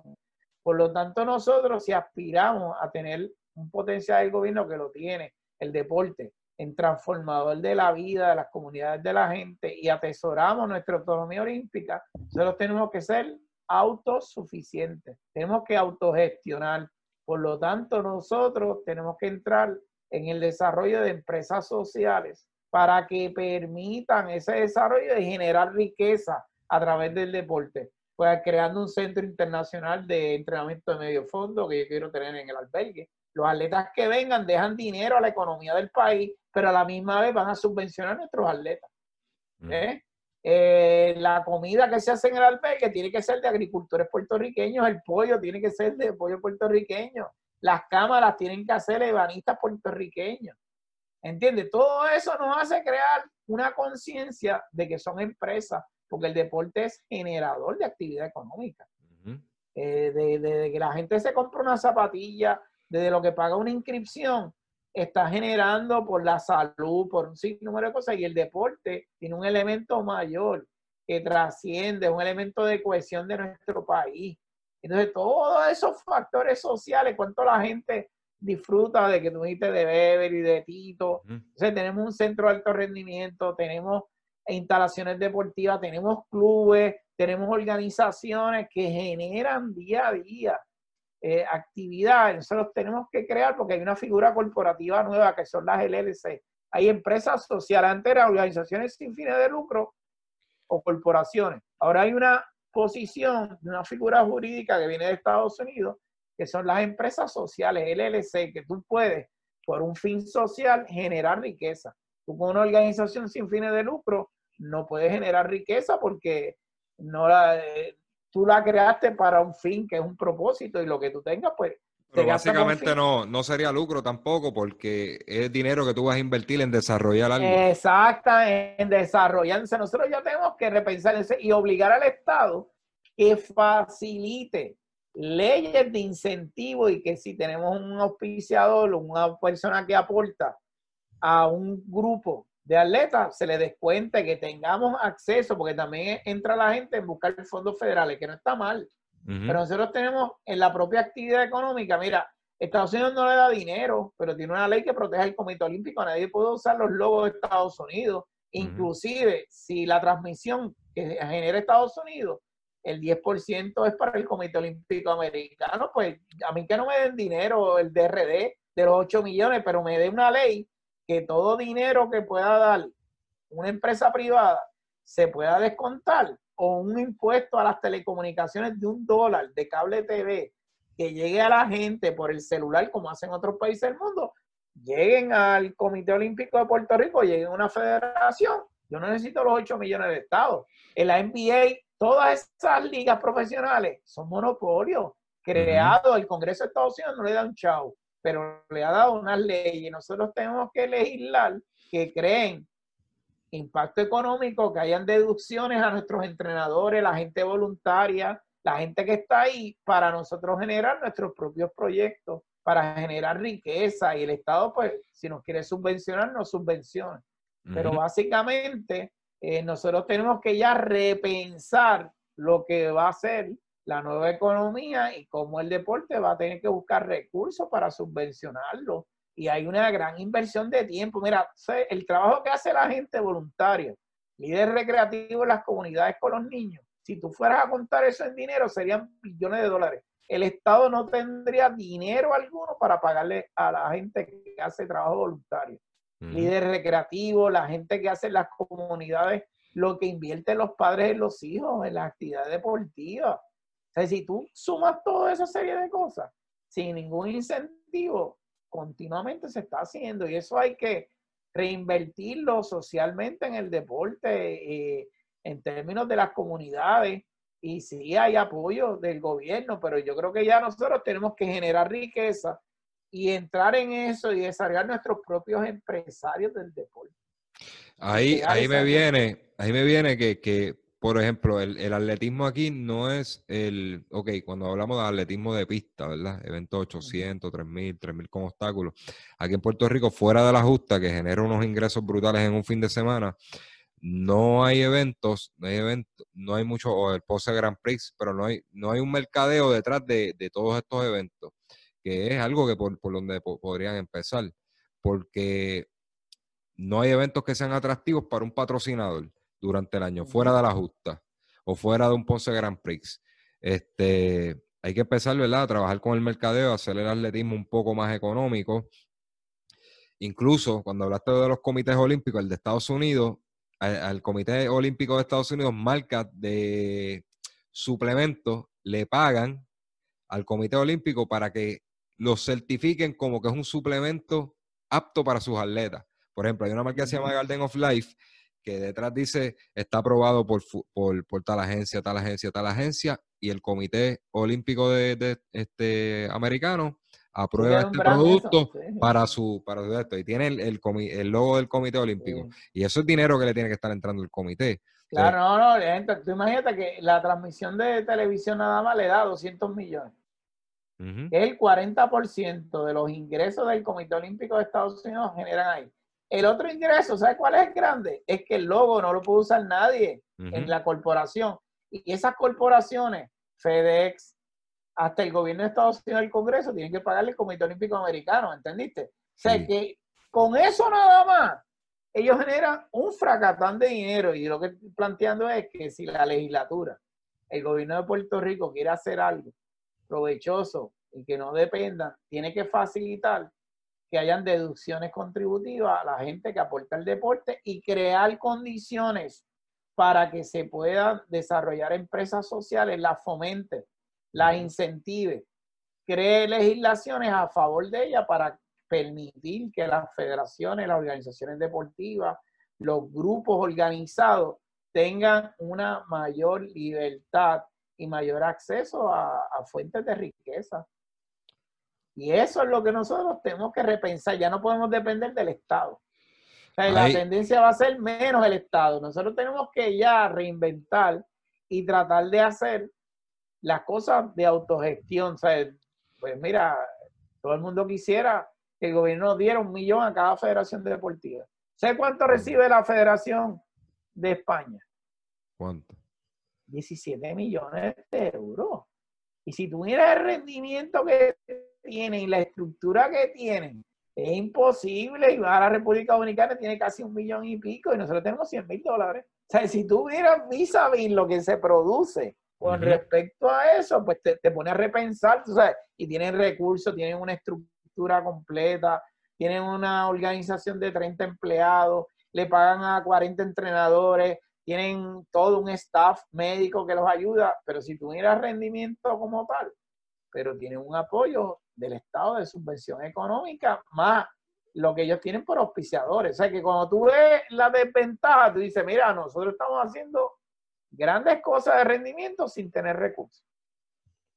Por lo tanto, nosotros si aspiramos a tener un potencial del gobierno que lo tiene, el deporte, en transformador de la vida de las comunidades de la gente y atesoramos nuestra autonomía olímpica, nosotros tenemos que ser autosuficientes, tenemos que autogestionar. Por lo tanto, nosotros tenemos que entrar en el desarrollo de empresas sociales para que permitan ese desarrollo de generar riqueza a través del deporte. Pues creando un centro internacional de entrenamiento de medio fondo que yo quiero tener en el albergue, los atletas que vengan dejan dinero a la economía del país, pero a la misma vez van a subvencionar a nuestros atletas. ¿eh? Eh, la comida que se hace en el albergue tiene que ser de agricultores puertorriqueños, el pollo tiene que ser de pollo puertorriqueño, las cámaras tienen que hacer ebanistas puertorriqueños. ¿Entiendes? Todo eso nos hace crear una conciencia de que son empresas, porque el deporte es generador de actividad económica. Eh, de, de, que la gente se compra una zapatilla, desde lo que paga una inscripción, está generando por la salud, por un sinnúmero de cosas, y el deporte tiene un elemento mayor que trasciende, un elemento de cohesión de nuestro país. Entonces, todos esos factores sociales, cuánto la gente disfruta de que tú dijiste de Beber y de Tito. Entonces, tenemos un centro de alto rendimiento, tenemos instalaciones deportivas, tenemos clubes, tenemos organizaciones que generan día a día eh, actividad, nosotros tenemos que crear porque hay una figura corporativa nueva que son las LLC. Hay empresas sociales, antes organizaciones sin fines de lucro o corporaciones. Ahora hay una posición una figura jurídica que viene de Estados Unidos, que son las empresas sociales, LLC, que tú puedes, por un fin social, generar riqueza. Tú con una organización sin fines de lucro no puedes generar riqueza porque no la, eh, tú la creaste para un fin que es un propósito y lo que tú tengas, pues... Pero básicamente no, no sería lucro tampoco porque es dinero que tú vas a invertir en desarrollar algo. Exacto, en desarrollarse. Nosotros ya tenemos que repensar eso y obligar al Estado que facilite leyes de incentivo y que si tenemos un auspiciador o una persona que aporta a un grupo de atletas se le descuente, que tengamos acceso, porque también entra la gente en buscar fondos federales, que no está mal. Pero nosotros tenemos en la propia actividad económica, mira, Estados Unidos no le da dinero, pero tiene una ley que protege al Comité Olímpico, nadie puede usar los logos de Estados Unidos. Inclusive, si la transmisión que genera Estados Unidos, el 10% es para el Comité Olímpico Americano, pues a mí que no me den dinero el DRD de los 8 millones, pero me dé una ley que todo dinero que pueda dar una empresa privada se pueda descontar o un impuesto a las telecomunicaciones de un dólar de cable TV que llegue a la gente por el celular como hacen otros países del mundo, lleguen al Comité Olímpico de Puerto Rico, lleguen a una federación. Yo no necesito los 8 millones de estados. En la NBA, todas esas ligas profesionales son monopolios creados. El Congreso de Estados Unidos no le da un chau, pero le ha dado unas leyes. Nosotros tenemos que legislar que creen impacto económico, que hayan deducciones a nuestros entrenadores, la gente voluntaria, la gente que está ahí, para nosotros generar nuestros propios proyectos, para generar riqueza. Y el Estado, pues, si nos quiere subvencionar, nos subvenciona. Pero básicamente, eh, nosotros tenemos que ya repensar lo que va a ser la nueva economía y cómo el deporte va a tener que buscar recursos para subvencionarlo y hay una gran inversión de tiempo. Mira, el trabajo que hace la gente voluntaria, líder recreativo en las comunidades con los niños, si tú fueras a contar eso en dinero, serían billones de dólares. El Estado no tendría dinero alguno para pagarle a la gente que hace trabajo voluntario. Líder recreativo, la gente que hace en las comunidades, lo que invierten los padres en los hijos, en las actividades deportivas. O sea, si tú sumas toda esa serie de cosas sin ningún incentivo, continuamente se está haciendo y eso hay que reinvertirlo socialmente en el deporte, eh, en términos de las comunidades. Y sí hay apoyo del gobierno, pero yo creo que ya nosotros tenemos que generar riqueza y entrar en eso y desarrollar nuestros propios empresarios del deporte. Ahí, ahí me viene, ahí me viene que, que por ejemplo, el, atletismo aquí no es el, ok, cuando hablamos de atletismo de pista, ¿verdad? Eventos 800, 3000, 3000 con obstáculos. Aquí en Puerto Rico, fuera de la justa, que genera unos ingresos brutales en un fin de semana, no hay eventos, no hay eventos, no hay mucho, o el Pose Grand Prix, pero no hay, no hay un mercadeo detrás de, todos estos eventos, que es algo que por, por donde podrían empezar, porque no hay eventos que sean atractivos para un patrocinador durante el año, fuera de la justa o fuera de un Ponce Grand Prix. Este, hay que empezar, ¿verdad? A trabajar con el mercadeo, hacer el atletismo un poco más económico. Incluso cuando hablaste de los comités olímpicos, el de Estados Unidos, al, Comité Olímpico de Estados Unidos, marcas de suplementos le pagan al Comité Olímpico para que los certifiquen como que es un suplemento apto para sus atletas. Por ejemplo, hay una marca que se llama Garden of Life que detrás dice está aprobado por, por, tal agencia, tal agencia, tal agencia, y el Comité Olímpico de, este americano aprueba este producto para su para su esto y tiene el, el, logo del Comité Olímpico y eso es dinero que le tiene que estar entrando el comité. Claro, no, no, tú imagínate que la transmisión de televisión nada más le da 200 millones. El 40% de los ingresos del Comité Olímpico de Estados Unidos generan ahí. El otro ingreso, ¿sabes cuál es el grande? Es que el logo no lo puede usar nadie en la corporación. Y esas corporaciones, FedEx, hasta el gobierno de Estados Unidos, el Congreso, tienen que pagarle el Comité Olímpico Americano, ¿entendiste? O sea que con eso nada más, ellos generan un fracatán de dinero. Y lo que estoy planteando es que si la legislatura, el gobierno de Puerto Rico quiere hacer algo provechoso y que no dependa, tiene que facilitar que hayan deducciones contributivas a la gente que aporta el deporte y crear condiciones para que se puedan desarrollar empresas sociales, las fomente, las incentive, cree legislaciones a favor de ella para permitir que las federaciones, las organizaciones deportivas, los grupos organizados tengan una mayor libertad y mayor acceso a, a fuentes de riqueza. Y eso es lo que nosotros tenemos que repensar. Ya no podemos depender del Estado. la tendencia va a ser menos el Estado. Nosotros tenemos que ya reinventar y tratar de hacer las cosas de autogestión. pues mira, todo el mundo quisiera que el gobierno diera un millón a cada federación deportiva. ¿Sé cuánto recibe la Federación de España? ¿Cuánto? 17 millones de euros. Y si tuviera el rendimiento que tienen y la estructura que tienen, es imposible. Y a la República Dominicana tiene casi un millón y pico y nosotros tenemos 100 mil dólares. O sea, si tú miras vis a vis lo que se produce con respecto a eso, pues te, te pone a repensar, tú sabes, y tienen recursos, tienen una estructura completa, tienen una organización de 30 empleados, le pagan a 40 entrenadores, tienen todo un staff médico que los ayuda, pero si tú miras rendimiento como tal, pero tienen un apoyo del Estado de subvención económica, más lo que ellos tienen por auspiciadores. O sea que cuando tú ves la desventaja, tú dices, mira, nosotros estamos haciendo grandes cosas de rendimiento sin tener recursos.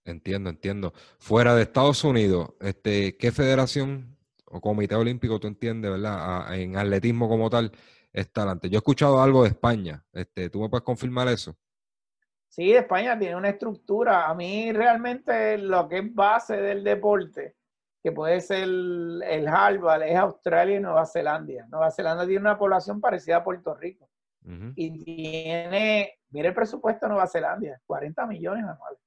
Entiendo, entiendo. Fuera de Estados Unidos, este, ¿qué federación o comité olímpico tú entiendes, verdad? en atletismo como tal está adelante. Yo he escuchado algo de España. Este, ¿Tú me puedes confirmar eso? Sí, España tiene una estructura. A mí realmente lo que es base del deporte, que puede ser el, el es Australia y Nueva Zelanda. Nueva Zelanda tiene una población parecida a Puerto Rico. Y tiene, mire el presupuesto de Nueva Zelanda, 40 millones anuales.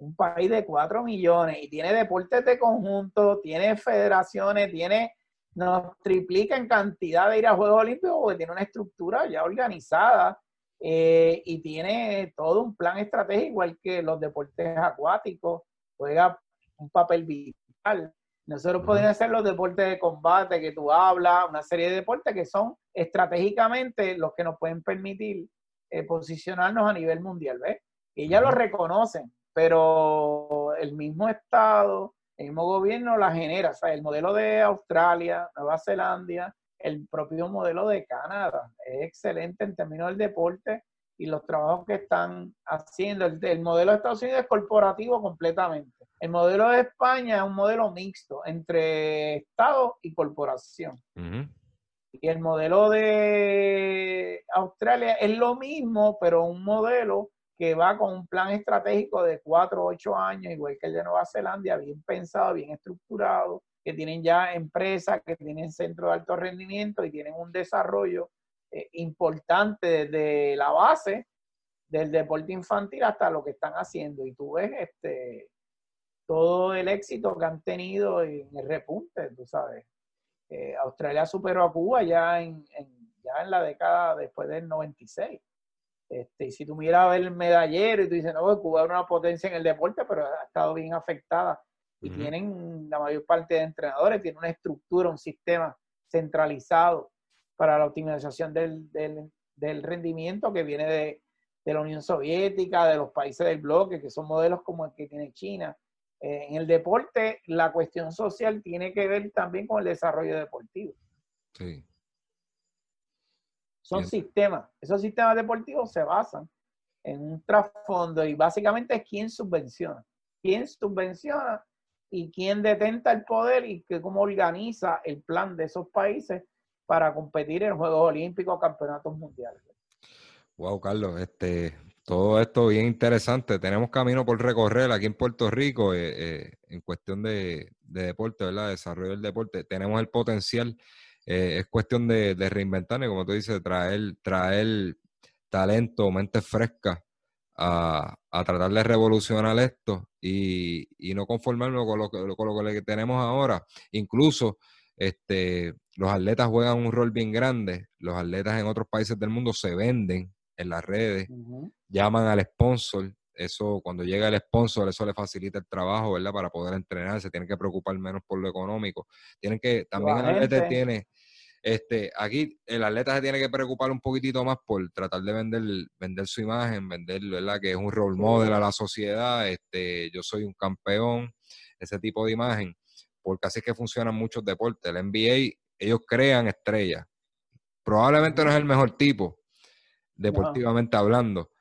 Un país de 4 millones y tiene deportes de conjunto, tiene federaciones, tiene, nos triplica en cantidad de ir a Juegos Olímpicos porque tiene una estructura ya organizada eh, y tiene todo un plan estratégico, igual que los deportes acuáticos, juega un papel vital. Nosotros podríamos hacer los deportes de combate que tú hablas, una serie de deportes que son estratégicamente los que nos pueden permitir eh, posicionarnos a nivel mundial, ¿ves? Y ya lo reconocen, pero el mismo Estado, el mismo gobierno la genera. O sea, el modelo de Australia, Nueva Zelanda, el propio modelo de Canadá. Es excelente en términos del deporte y los trabajos que están haciendo. El, modelo de Estados Unidos es corporativo completamente. El modelo de España es un modelo mixto entre Estado y corporación. Y el modelo de Australia es lo mismo, pero un modelo que va con un plan estratégico de cuatro o ocho años, igual que el de Nueva Zelanda, bien pensado, bien estructurado, que tienen ya empresas, que tienen centros de alto rendimiento y tienen un desarrollo eh, importante desde la base del deporte infantil hasta lo que están haciendo. Y tú ves este todo el éxito que han tenido en el repunte, tú sabes. Eh, Australia superó a Cuba ya en, ya en la década después del 96. Este, y si tú miras el medallero y tú dices, no, Cuba es una potencia en el deporte, pero ha estado bien afectada y tienen la mayor parte de entrenadores, tienen una estructura, un sistema centralizado para la optimización del, del, rendimiento que viene de, de, la Unión Soviética, de los países del bloque, que son modelos como el que tiene China. Eh, en el deporte, la cuestión social tiene que ver también con el desarrollo deportivo. Sí. Son sistemas. Esos sistemas deportivos se basan en un trasfondo y básicamente es quién subvenciona. ¿Quién subvenciona y quién detenta el poder y que, cómo organiza el plan de esos países para competir en Juegos Olímpicos, Campeonatos Mundiales. Wow, Carlos, este, todo esto bien interesante. Tenemos camino por recorrer aquí en Puerto Rico eh, eh, en cuestión de, deporte, ¿verdad? Desarrollo del deporte. Tenemos el potencial. Eh, es cuestión de, de reinventarnos, como tú dices, traer, traer talento, mente fresca a, tratar de revolucionar esto y, no conformarnos con lo, que, con lo que tenemos ahora. Incluso este, los atletas juegan un rol bien grande. Los atletas en otros países del mundo se venden en las redes, llaman al sponsor. Eso, cuando llega el sponsor, eso le facilita el trabajo, ¿verdad? Para poder entrenar, se tienen que preocupar menos por lo económico. Tienen que, también el atleta tiene, este, aquí el atleta se tiene que preocupar un poquitito más por tratar de vender, vender su imagen, vender, ¿verdad? Que es un role model a la sociedad, este, yo soy un campeón, ese tipo de imagen, porque así es que funcionan muchos deportes. El NBA, ellos crean estrellas. Probablemente no es el mejor tipo, deportivamente hablando,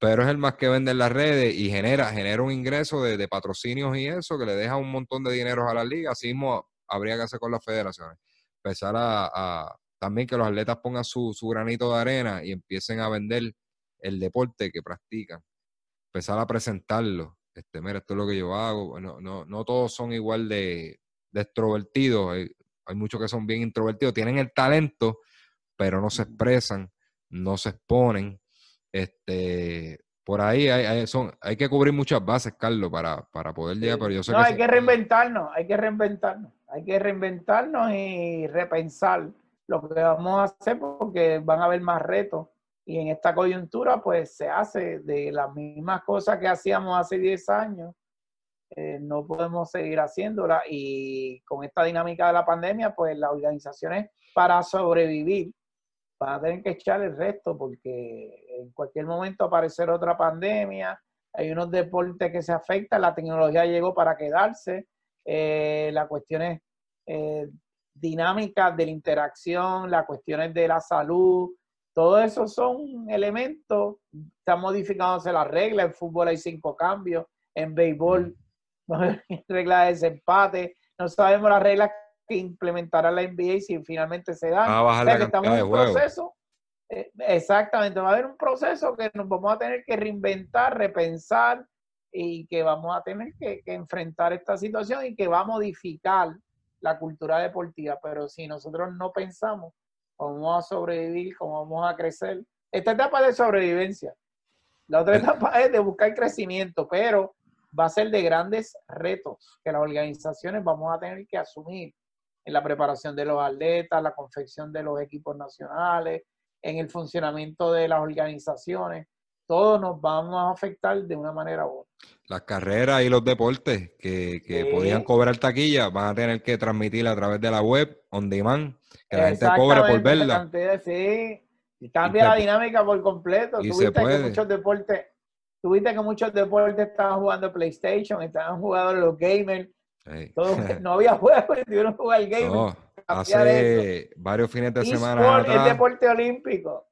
pero es el más que vende en las redes y genera, genera un ingreso de, de, patrocinios y eso que le deja un montón de dinero a la liga. Así mismo habría que hacer con las federaciones empezar a, también que los atletas pongan su, granito de arena y empiecen a vender el deporte que practican. Empezar a presentarlo. Este, mira, esto es lo que yo hago. No, no, no todos son igual de, extrovertidos. Hay, muchos que son bien introvertidos. Tienen el talento, pero no se expresan, no se exponen. Este, por ahí hay, son, hay que cubrir muchas bases, Carlos, para, para poder llegar. Pero yo no, hay que reinventarnos, hay que reinventarnos. Hay que reinventarnos y repensar lo que vamos a hacer porque van a haber más retos. Y en esta coyuntura, pues se hace de las mismas cosas que hacíamos hace 10 años. Eh, no podemos seguir haciéndola. Y con esta dinámica de la pandemia, pues las organizaciones para sobrevivir van a tener que echar el resto porque en cualquier momento aparecer otra pandemia. Hay unos deportes que se afectan, la tecnología llegó para quedarse eh, la cuestión es eh, dinámicas de la interacción, las cuestiones de la salud, todo eso son elementos. Están modificándose las reglas. En fútbol hay cinco cambios. En béisbol no hay reglas de desempate. No sabemos las reglas que implementará la NBA si finalmente se dan. Va a bajar la estamos en un proceso. eh, exactamente, va a haber un proceso que nos vamos a tener que reinventar, repensar y que vamos a tener que, que enfrentar esta situación y que va a modificar la cultura deportiva. Pero si nosotros no pensamos cómo vamos a sobrevivir, cómo vamos a crecer, esta etapa es de sobrevivencia. La otra Eh. etapa es de buscar crecimiento, pero va a ser de grandes retos que las organizaciones vamos a tener que asumir en la preparación de los atletas, la confección de los equipos nacionales, en el funcionamiento de las organizaciones. Todos nos vamos a afectar de una manera u otra. Las carreras y los deportes que, que podían cobrar taquilla van a tener que transmitir a través de la web, on demand, que la gente cobre por verla. cantidad, sí. Y cambia Y la dinámica por completo. y Tú se viste que muchos deportes, tuviste que muchos deportes estaban jugando PlayStation, estaban jugando los gamers, Sí. todo, no había juegos, tuvieron que jugar gamer. No, hace varios fines de semana eSport es atrás, deporte olímpico.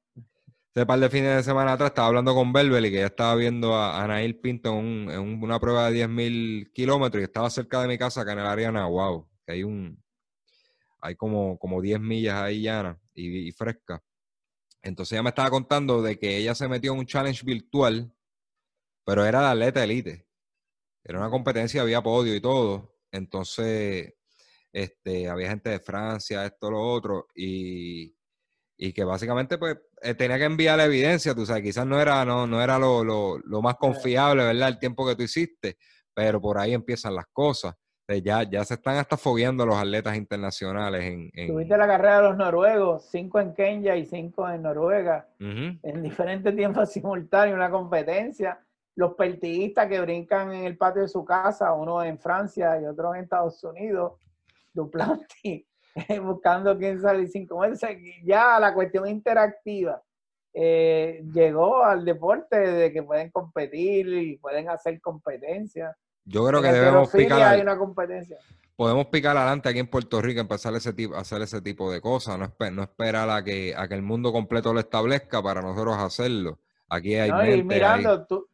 Hace par de fines de semana atrás, estaba hablando con Belbel y que ya estaba viendo a Anail Pinto en, un- en un- una prueba de 10.000 kilómetros y estaba cerca de mi casa, acá en el área de que hay un, hay como, como 10 millas ahí llanas y, y frescas. Entonces ella me estaba contando de que ella se metió en un challenge virtual, pero era de atleta elite. Era una competencia, había podio y todo. Entonces, este, había gente de Francia, esto, lo otro, y, y que básicamente pues eh, tenía que enviar la evidencia, tú sabes, quizás no era, no, no era lo, lo, lo más confiable, ¿verdad? El tiempo que tú hiciste, pero por ahí empiezan las cosas. Eh, Ya, ya se están hasta fogueando los atletas internacionales en... en- Tuviste la carrera de los noruegos, cinco en Kenia y cinco en Noruega, en diferentes tiempos simultáneos, una competencia. Los pertiguistas que brincan en el patio de su casa, uno en Francia y otro en Estados Unidos, Duplanti, buscando quién. O sea, que Ya la cuestión interactiva eh, llegó al deporte de que pueden competir y pueden hacer competencia. Yo creo En que debemos picar, hay una competencia. podemos picar adelante aquí en Puerto Rico, empezar ese tipo, hacer ese tipo de cosas, no, espe- no esperar a que, a que el mundo completo lo establezca para nosotros hacerlo. Aquí hay No, mente, y mirando, tú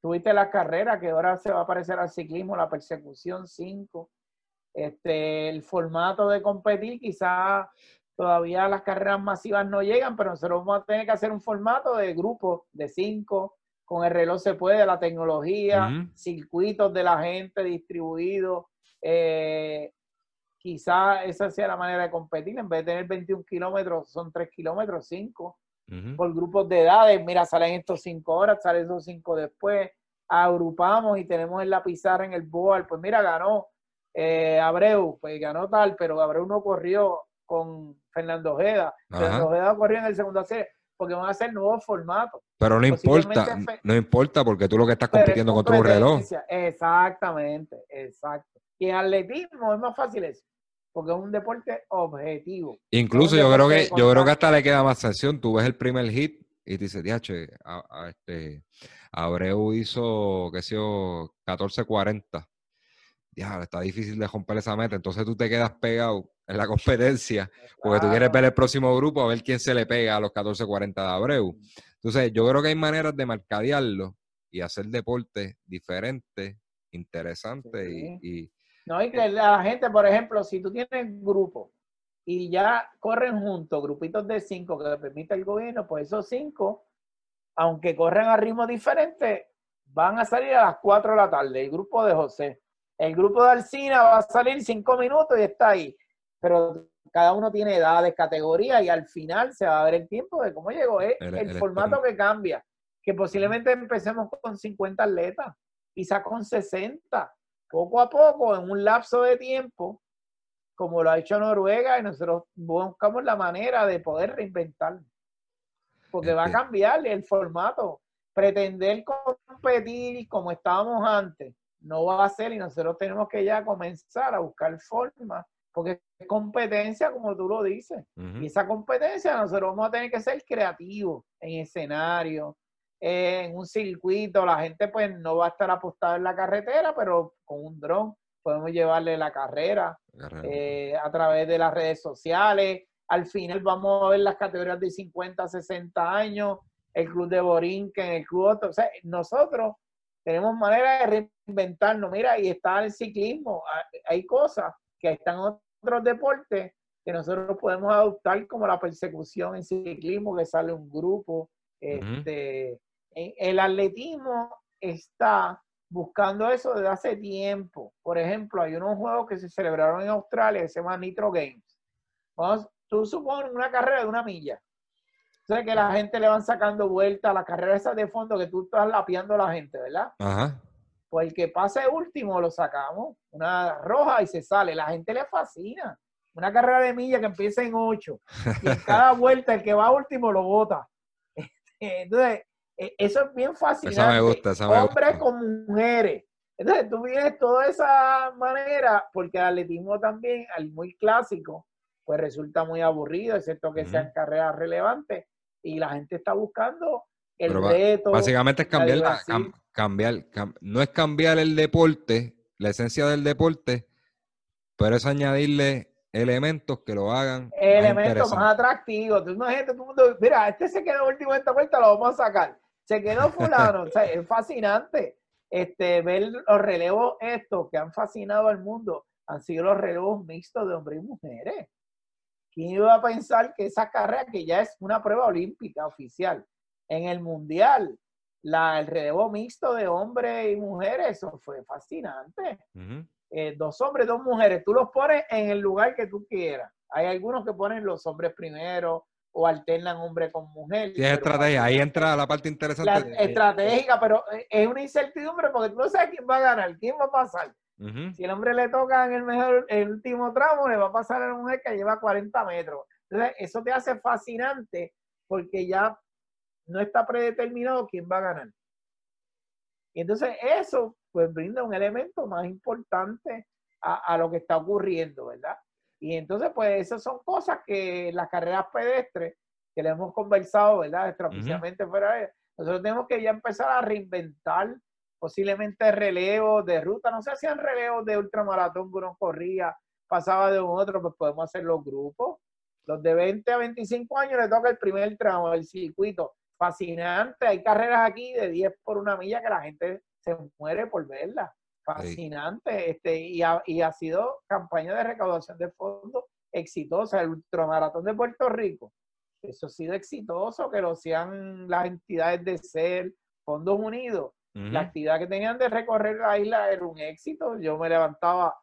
tuviste las carreras que ahora se va a parecer al ciclismo, la persecución 5. Este, el formato de competir, quizás todavía las carreras masivas no llegan, pero nosotros vamos a tener que hacer un formato de grupo de 5. Con el reloj se puede, la tecnología, circuitos de la gente distribuidos. Eh, quizás esa sea la manera de competir. En vez de tener 21 kilómetros, son 3 kilómetros, 5 Ujú. por grupos de edades, mira, salen estos cinco horas, salen esos cinco después, agrupamos y tenemos en la pizarra, en el board, pues mira, ganó eh, Abreu, pues ganó tal, pero Abreu no corrió con Fernando Ojeda, Ajá. Fernando Ojeda corrió en el segundo serie, porque van a hacer nuevos formatos. Pero no importa, no importa porque tú lo que estás compitiendo contra un reloj. Exactamente, exacto. Y en atletismo es más fácil eso, porque es un deporte objetivo. Incluso yo creo que yo creo que hasta le queda más sanción. Tú ves el primer hit y te dices, diache, a, a este Abreu hizo, qué sé yo, 14.40. Ya, está difícil de romper esa meta. Entonces tú te quedas pegado en la competencia porque tú quieres ver el próximo grupo a ver quién se le pega a los 14.40 de Abreu. Entonces yo creo que hay maneras de mercadearlo y hacer deportes diferentes, interesantes y- Sí. y, No, y que la gente, por ejemplo, si tú tienes grupos y ya corren juntos, grupitos de cinco que permite el gobierno, pues esos cinco, aunque corren a ritmos diferentes, van a salir a las 4 de la tarde, el grupo de José. El grupo de Alcina va a salir cinco minutos y está ahí. Pero cada uno tiene edades, categorías y al final se va a ver el tiempo de cómo llegó. Es El- el, el formato que cambia. Que posiblemente empecemos con 50 atletas, quizás con 60 poco a poco, en un lapso de tiempo, como lo ha hecho Noruega, y nosotros buscamos la manera de poder reinventar. Porque va a Entiendo. cambiar el formato. Pretender competir como estábamos antes no va a ser y nosotros tenemos que ya comenzar a buscar formas, porque es competencia, como tú lo dices. Y esa competencia nosotros vamos a tener que ser creativos en escenario, en un circuito. La gente pues no va a estar apostada en la carretera, pero con un dron podemos llevarle la carrera, eh, a través de las redes sociales. Al final vamos a ver las categorías de 50 a 60 años, el club de Borinquen, el club otro. O sea, nosotros tenemos manera de reinventarnos. Mira, y está el ciclismo. Hay cosas que están en otros deportes que nosotros podemos adoptar como la persecución en ciclismo, que sale un grupo. Este, el atletismo está buscando eso desde hace tiempo. Por ejemplo, hay unos juegos que se celebraron en Australia que se llaman Nitro Games. Vamos, tú supones una carrera de una milla. Entonces que la gente le van sacando vueltas, la carrera esa de fondo que tú estás lapeando a la gente, ¿verdad? Ajá. Pues el que pase último lo sacamos, una roja y se sale. La gente le fascina. Una carrera de milla que empieza en ocho. Y en cada vuelta el que va último lo bota. Entonces, e, eso es bien fascinante. Esa me gusta, esa me Hombres con mujeres. Entonces tú vienes toda esa manera, porque el atletismo también, al muy clásico, pues resulta muy aburrido, excepto que sean carreras relevantes, y la gente está buscando el reto. Básicamente es cambiar, cambiar, no es cambiar el deporte, la esencia del deporte, pero es añadirle elementos que lo hagan. Elementos más, atractivos. Tú imagínate, todo el mundo, mira, este se quedó último en esta vuelta, lo vamos a sacar se quedó fulano. o sea, es fascinante este, ver los relevos estos que han fascinado al mundo. Han sido los relevos mixtos de hombres y mujeres. ¿Quién iba a pensar que esa carrera, que ya es una prueba olímpica oficial, en el mundial, la, el relevo mixto de hombres y mujeres, eso fue fascinante. Eh, dos hombres, dos mujeres, tú los pones en el lugar que tú quieras. Hay algunos que ponen los hombres primero, o alternan hombre con mujer. Sí, es estrategia, ahí entra la parte interesante. La estratégica, pero es una incertidumbre porque tú no sabes quién va a ganar, quién va a pasar. Si el hombre le toca en el mejor, el último tramo, le va a pasar a la mujer que lleva 40 metros. Entonces, eso te hace fascinante porque ya no está predeterminado quién va a ganar. Y entonces eso pues brinda un elemento más importante a, a lo que está ocurriendo, ¿verdad? Y entonces, pues esas son cosas que las carreras pedestres, que le hemos conversado, ¿verdad? Extraoficialmente fuera de nosotros tenemos que ya empezar a reinventar posiblemente relevos de ruta. No si hacían relevos de ultramaratón que uno corría, pasaba de un otro, pues podemos hacer los grupos. Los de 20 a 25 años le toca el primer tramo del circuito. Fascinante. Hay carreras aquí de 10 por una milla que la gente se muere por verlas fascinante este, y, ha, y ha sido campaña de recaudación de fondos exitosa. El ultramaratón de Puerto Rico, eso ha sido exitoso, que lo sean las entidades de ser, Fondos Unidos. La actividad que tenían de recorrer la isla era un éxito. Yo me levantaba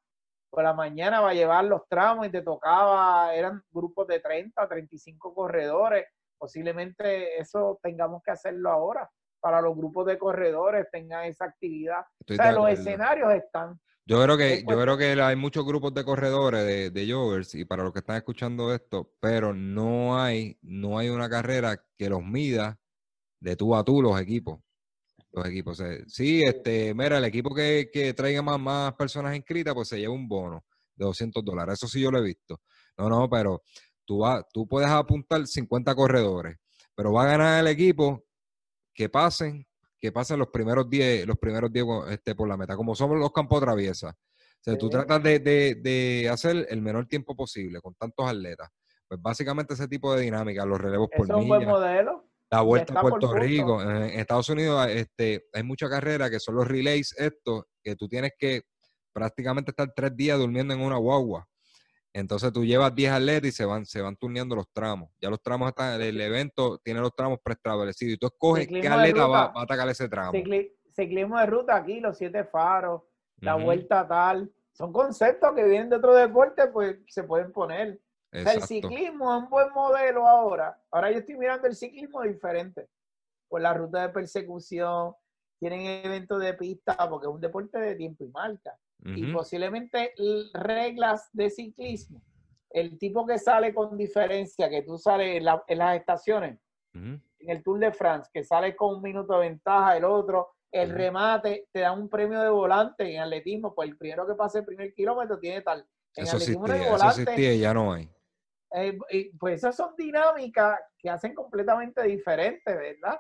por la mañana para llevar los tramos y te tocaba, eran grupos de 30, 35 corredores. Posiblemente eso tengamos que hacerlo ahora para los grupos de corredores tengan esa actividad. o sea, los escenarios están. Yo creo que, yo creo que hay muchos grupos de corredores, de, de joggers, y para los que están escuchando esto, pero no hay, no hay una carrera que los mida de tú a tú los equipos. Los equipos. sí, este, mira, el equipo que, que traiga más, más personas inscritas, pues se lleva un bono de 200 dólares. Eso sí yo lo he visto. No, no, pero tú, va, tú puedes apuntar 50 corredores, pero va a ganar el equipo que pasen, que pasen los primeros 10, los primeros 10 este, por la meta, como somos los campos traviesa. O sea, tú tratas de, de, hacer el menor tiempo posible con tantos atletas. Pues básicamente ese tipo de dinámica, los relevos por milla. Es un modelo. La vuelta a Puerto Rico. En Estados Unidos este, hay mucha carrera que son los relays estos, que tú tienes que prácticamente estar tres días durmiendo en una guagua. Entonces tú llevas 10 atletas y se van, se van turneando los tramos. Ya los tramos están, el evento tiene los tramos preestablecidos y tú escoges qué atleta va, a atacar ese tramo. ciclismo de ruta aquí, los siete faros, la vuelta tal. Son conceptos que vienen de otro deporte, pues se pueden poner. El ciclismo es un buen modelo ahora. Ahora yo estoy mirando el ciclismo diferente. Por la ruta de persecución, tienen eventos de pista, porque es un deporte de tiempo y marca y posiblemente reglas de ciclismo. El tipo que sale con diferencia, que tú sales en, las estaciones, en el Tour de France, que sale con un minuto de ventaja, el otro, el remate, te da un premio de volante en atletismo, pues el primero que pase el primer kilómetro tiene tal. En eso atletismo existía, volante, eso existía y ya no hay. Eh, pues esas son dinámicas que hacen completamente diferentes, ¿verdad?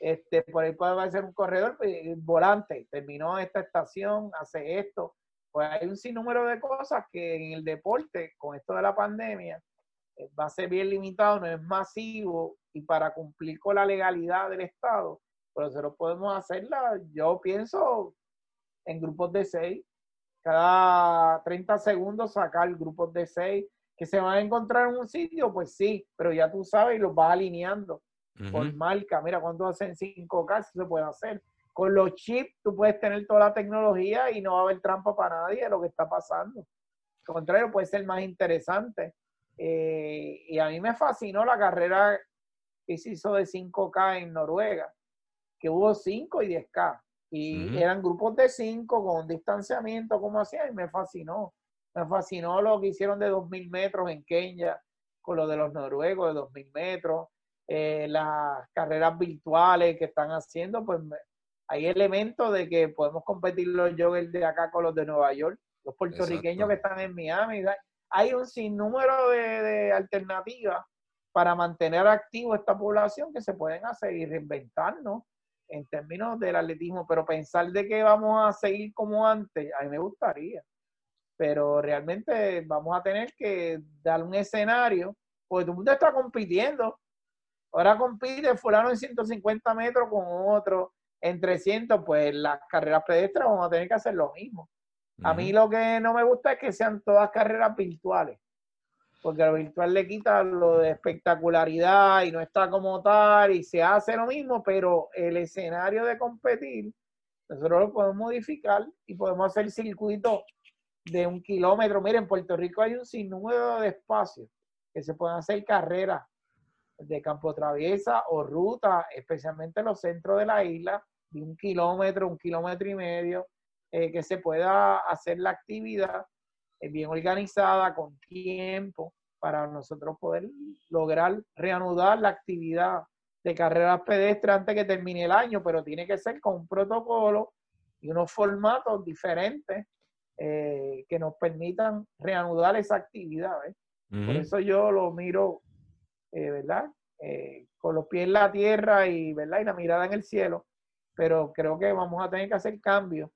Este, por ahí puede ser un corredor, pues, volante, terminó esta estación, hace esto. pues hay un sinnúmero de cosas que en el deporte, con esto de la pandemia, eh, va a ser bien limitado, no es masivo y para cumplir con la legalidad del Estado, pero nosotros podemos hacerla, yo pienso, en grupos de seis, cada 30 segundos sacar grupos de seis que se van a encontrar en un sitio, pues sí, pero ya tú sabes y los vas alineando por marca. Mira, cuando hacen 5K se puede hacer. Con los chips tú puedes tener toda la tecnología y no va a haber trampa para nadie de lo que está pasando. Al contrario, puede ser más interesante. Eh, y a mí me fascinó la carrera que se hizo de 5K en Noruega, que hubo 5 y 10K. Y eran grupos de 5 con distanciamiento, como hacían, y me fascinó. Me fascinó lo que hicieron de 2.000 metros en Kenia, con lo de los noruegos de 2.000 metros, eh, las carreras virtuales que están haciendo, pues hay elementos de que podemos competir los joggers de acá con los de Nueva York, los puertorriqueños que están en Miami. Hay un sinnúmero de, de alternativas para mantener activo esta población que se pueden hacer y reinventarnos en términos del atletismo, pero pensar de que vamos a seguir como antes, a mí me gustaría pero realmente vamos a tener que dar un escenario, porque todo el mundo está compitiendo. Ahora compite fulano en 150 metros con otro en 300, pues las carreras pedestres vamos a tener que hacer lo mismo. A mí lo que no me gusta es que sean todas carreras virtuales, porque lo virtual le quita lo de espectacularidad y no está como tal y se hace lo mismo, pero el escenario de competir, nosotros lo podemos modificar y podemos hacer circuitos de un kilómetro. Miren, en Puerto Rico hay un sinnúmero de espacios que se pueden hacer carreras de campo traviesa o ruta, especialmente en los centros de la isla, de un kilómetro, un kilómetro y medio, eh, que se pueda hacer la actividad eh, bien organizada, con tiempo, para nosotros poder lograr reanudar la actividad de carreras pedestres antes que termine el año, pero tiene que ser con un protocolo y unos formatos diferentes eh, que nos permitan reanudar esa actividad. Por eso yo lo miro, eh, ¿verdad? Eh, con los pies en la tierra y, ¿verdad? y la mirada en el cielo, pero creo que vamos a tener que hacer cambios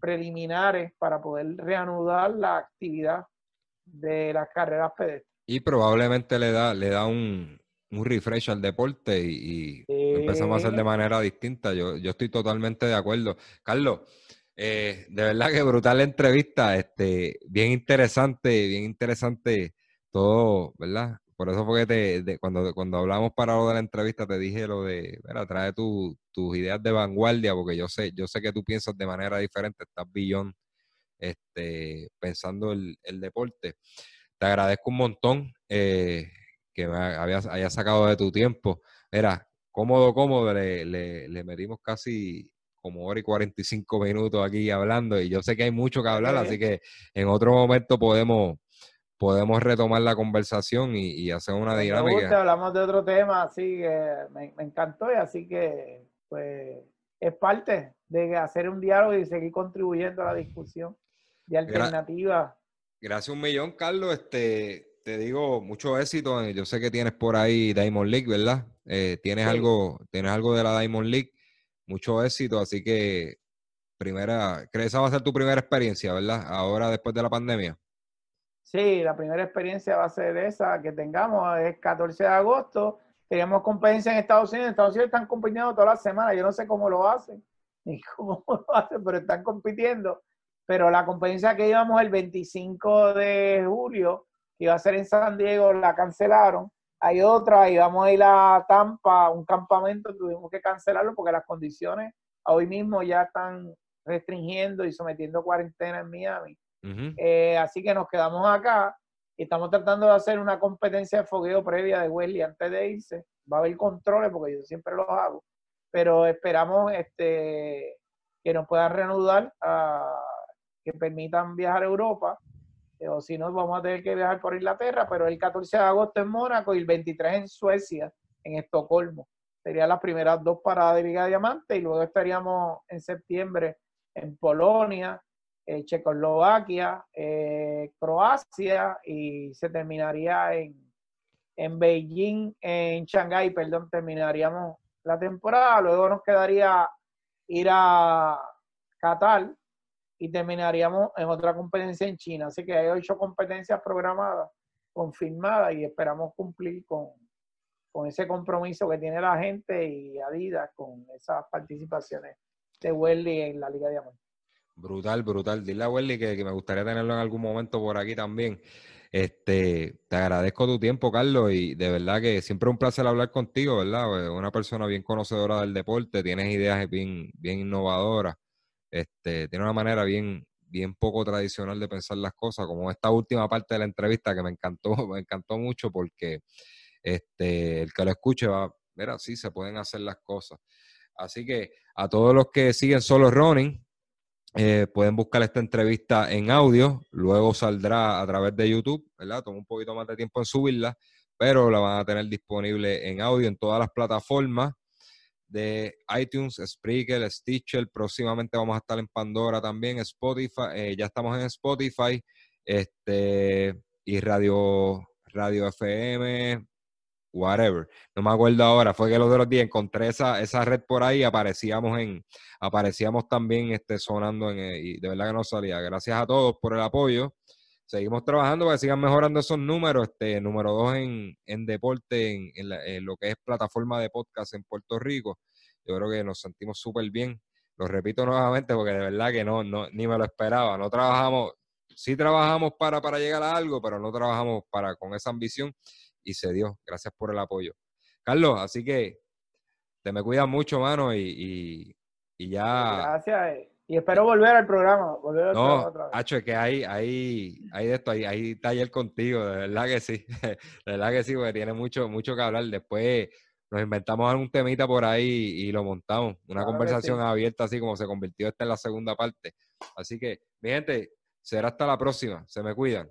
preliminares para poder reanudar la actividad de las carreras pedestres. Y probablemente le da, le da un, un refresh al deporte y, empezamos a hacer de manera distinta. Yo, yo estoy totalmente de acuerdo. Carlos, eh, de verdad que brutal la entrevista, este, bien interesante, bien interesante todo, ¿verdad? Por eso fue que te, cuando, cuando hablamos para lo de la entrevista te dije lo de, mira, trae tus ideas de vanguardia, porque yo sé, yo sé que tú piensas de manera diferente, estás billón este, pensando el, el deporte. Te agradezco un montón eh, que me hayas, sacado de tu tiempo. Era cómodo, cómodo, le, le, le metimos casi como hora y 45 minutos aquí hablando y yo sé que hay mucho que hablar, así que en otro momento podemos, podemos retomar la conversación y, hacer una dinámica. hablamos de otro tema, así que me, encantó y así que pues es parte de hacer un diálogo y seguir contribuyendo a la discusión de alternativas. Gracias un millón, Carlos. Este, te digo, mucho éxito. Yo sé que tienes por ahí Diamond League, ¿verdad? Eh, tienes algo, tienes algo de la Diamond League mucho éxito, así que primera, ¿crees esa va a ser tu primera experiencia, verdad? Ahora después de la pandemia. Sí, la primera experiencia va a ser esa que tengamos, es 14 de agosto, tenemos competencia en Estados Unidos, en Estados Unidos están compitiendo toda la semana, yo no sé cómo lo hacen, ni cómo lo hacen, pero están compitiendo. Pero la competencia que íbamos el 25 de julio, que iba a ser en San Diego, la cancelaron hay otra, íbamos a ir a Tampa, un campamento, tuvimos que cancelarlo porque las condiciones hoy mismo ya están restringiendo y sometiendo cuarentena en Miami. Eh, así que nos quedamos acá y estamos tratando de hacer una competencia de fogueo previa de Wesley antes de irse. Va a haber controles porque yo siempre los hago, pero esperamos este, que nos puedan reanudar, a, que permitan viajar a Europa o si no, vamos a tener que viajar por Inglaterra, pero el 14 de agosto en Mónaco y el 23 en Suecia, en Estocolmo. Serían las primeras dos paradas de Liga Diamante y luego estaríamos en septiembre en Polonia, eh, Checoslovaquia, eh, Croacia y se terminaría en, en Beijing, en Shanghái, perdón, terminaríamos la temporada. Luego nos quedaría ir a Qatar y terminaríamos en otra competencia en China. Así que hay ocho competencias programadas, confirmadas y esperamos cumplir con, con ese compromiso que tiene la gente y Adidas con esas participaciones de Welly en la Liga Diamante. Brutal, brutal. Dile a Welly que, que, me gustaría tenerlo en algún momento por aquí también. Este, te agradezco tu tiempo, Carlos, y de verdad que siempre es un placer hablar contigo, ¿verdad? Una persona bien conocedora del deporte, tienes ideas bien, bien innovadoras, este, tiene una manera bien, bien poco tradicional de pensar las cosas, como esta última parte de la entrevista que me encantó, me encantó mucho porque este, el que lo escuche va, mira, sí, se pueden hacer las cosas. Así que a todos los que siguen solo running, eh, pueden buscar esta entrevista en audio, luego saldrá a través de YouTube, ¿verdad? Toma un poquito más de tiempo en subirla, pero la van a tener disponible en audio en todas las plataformas de iTunes, Spreaker, Stitcher. Próximamente vamos a estar en Pandora también, Spotify. Eh, ya estamos en Spotify, este y Radio Radio FM, whatever. No me acuerdo ahora, fue que los otros días encontré esa, esa red por ahí, aparecíamos en, aparecíamos también este, sonando en, eh, y de verdad que no salía. Gracias a todos por el apoyo. Seguimos trabajando para que sigan mejorando esos números. Este, número dos en, en deporte, en, en, lo que es plataforma de podcast en Puerto Rico. Yo creo que nos sentimos súper bien. Lo repito nuevamente porque de verdad que no, no, ni me lo esperaba. No trabajamos, sí trabajamos para, para llegar a algo, pero no trabajamos para con esa ambición y se dio. Gracias por el apoyo. Carlos, así que te me cuidas mucho, mano, y, y, ya. Gracias. Y espero volver al programa. Volver no, otra Hacho, es que hay, hay, hay de esto, hay, hay taller contigo, de verdad que sí. De verdad que sí, porque tiene mucho, mucho que hablar. Después nos inventamos algún temita por ahí y lo montamos. Una conversación abierta, así como se convirtió esta en la segunda parte. Así que, mi gente, será hasta la próxima. Se me cuidan.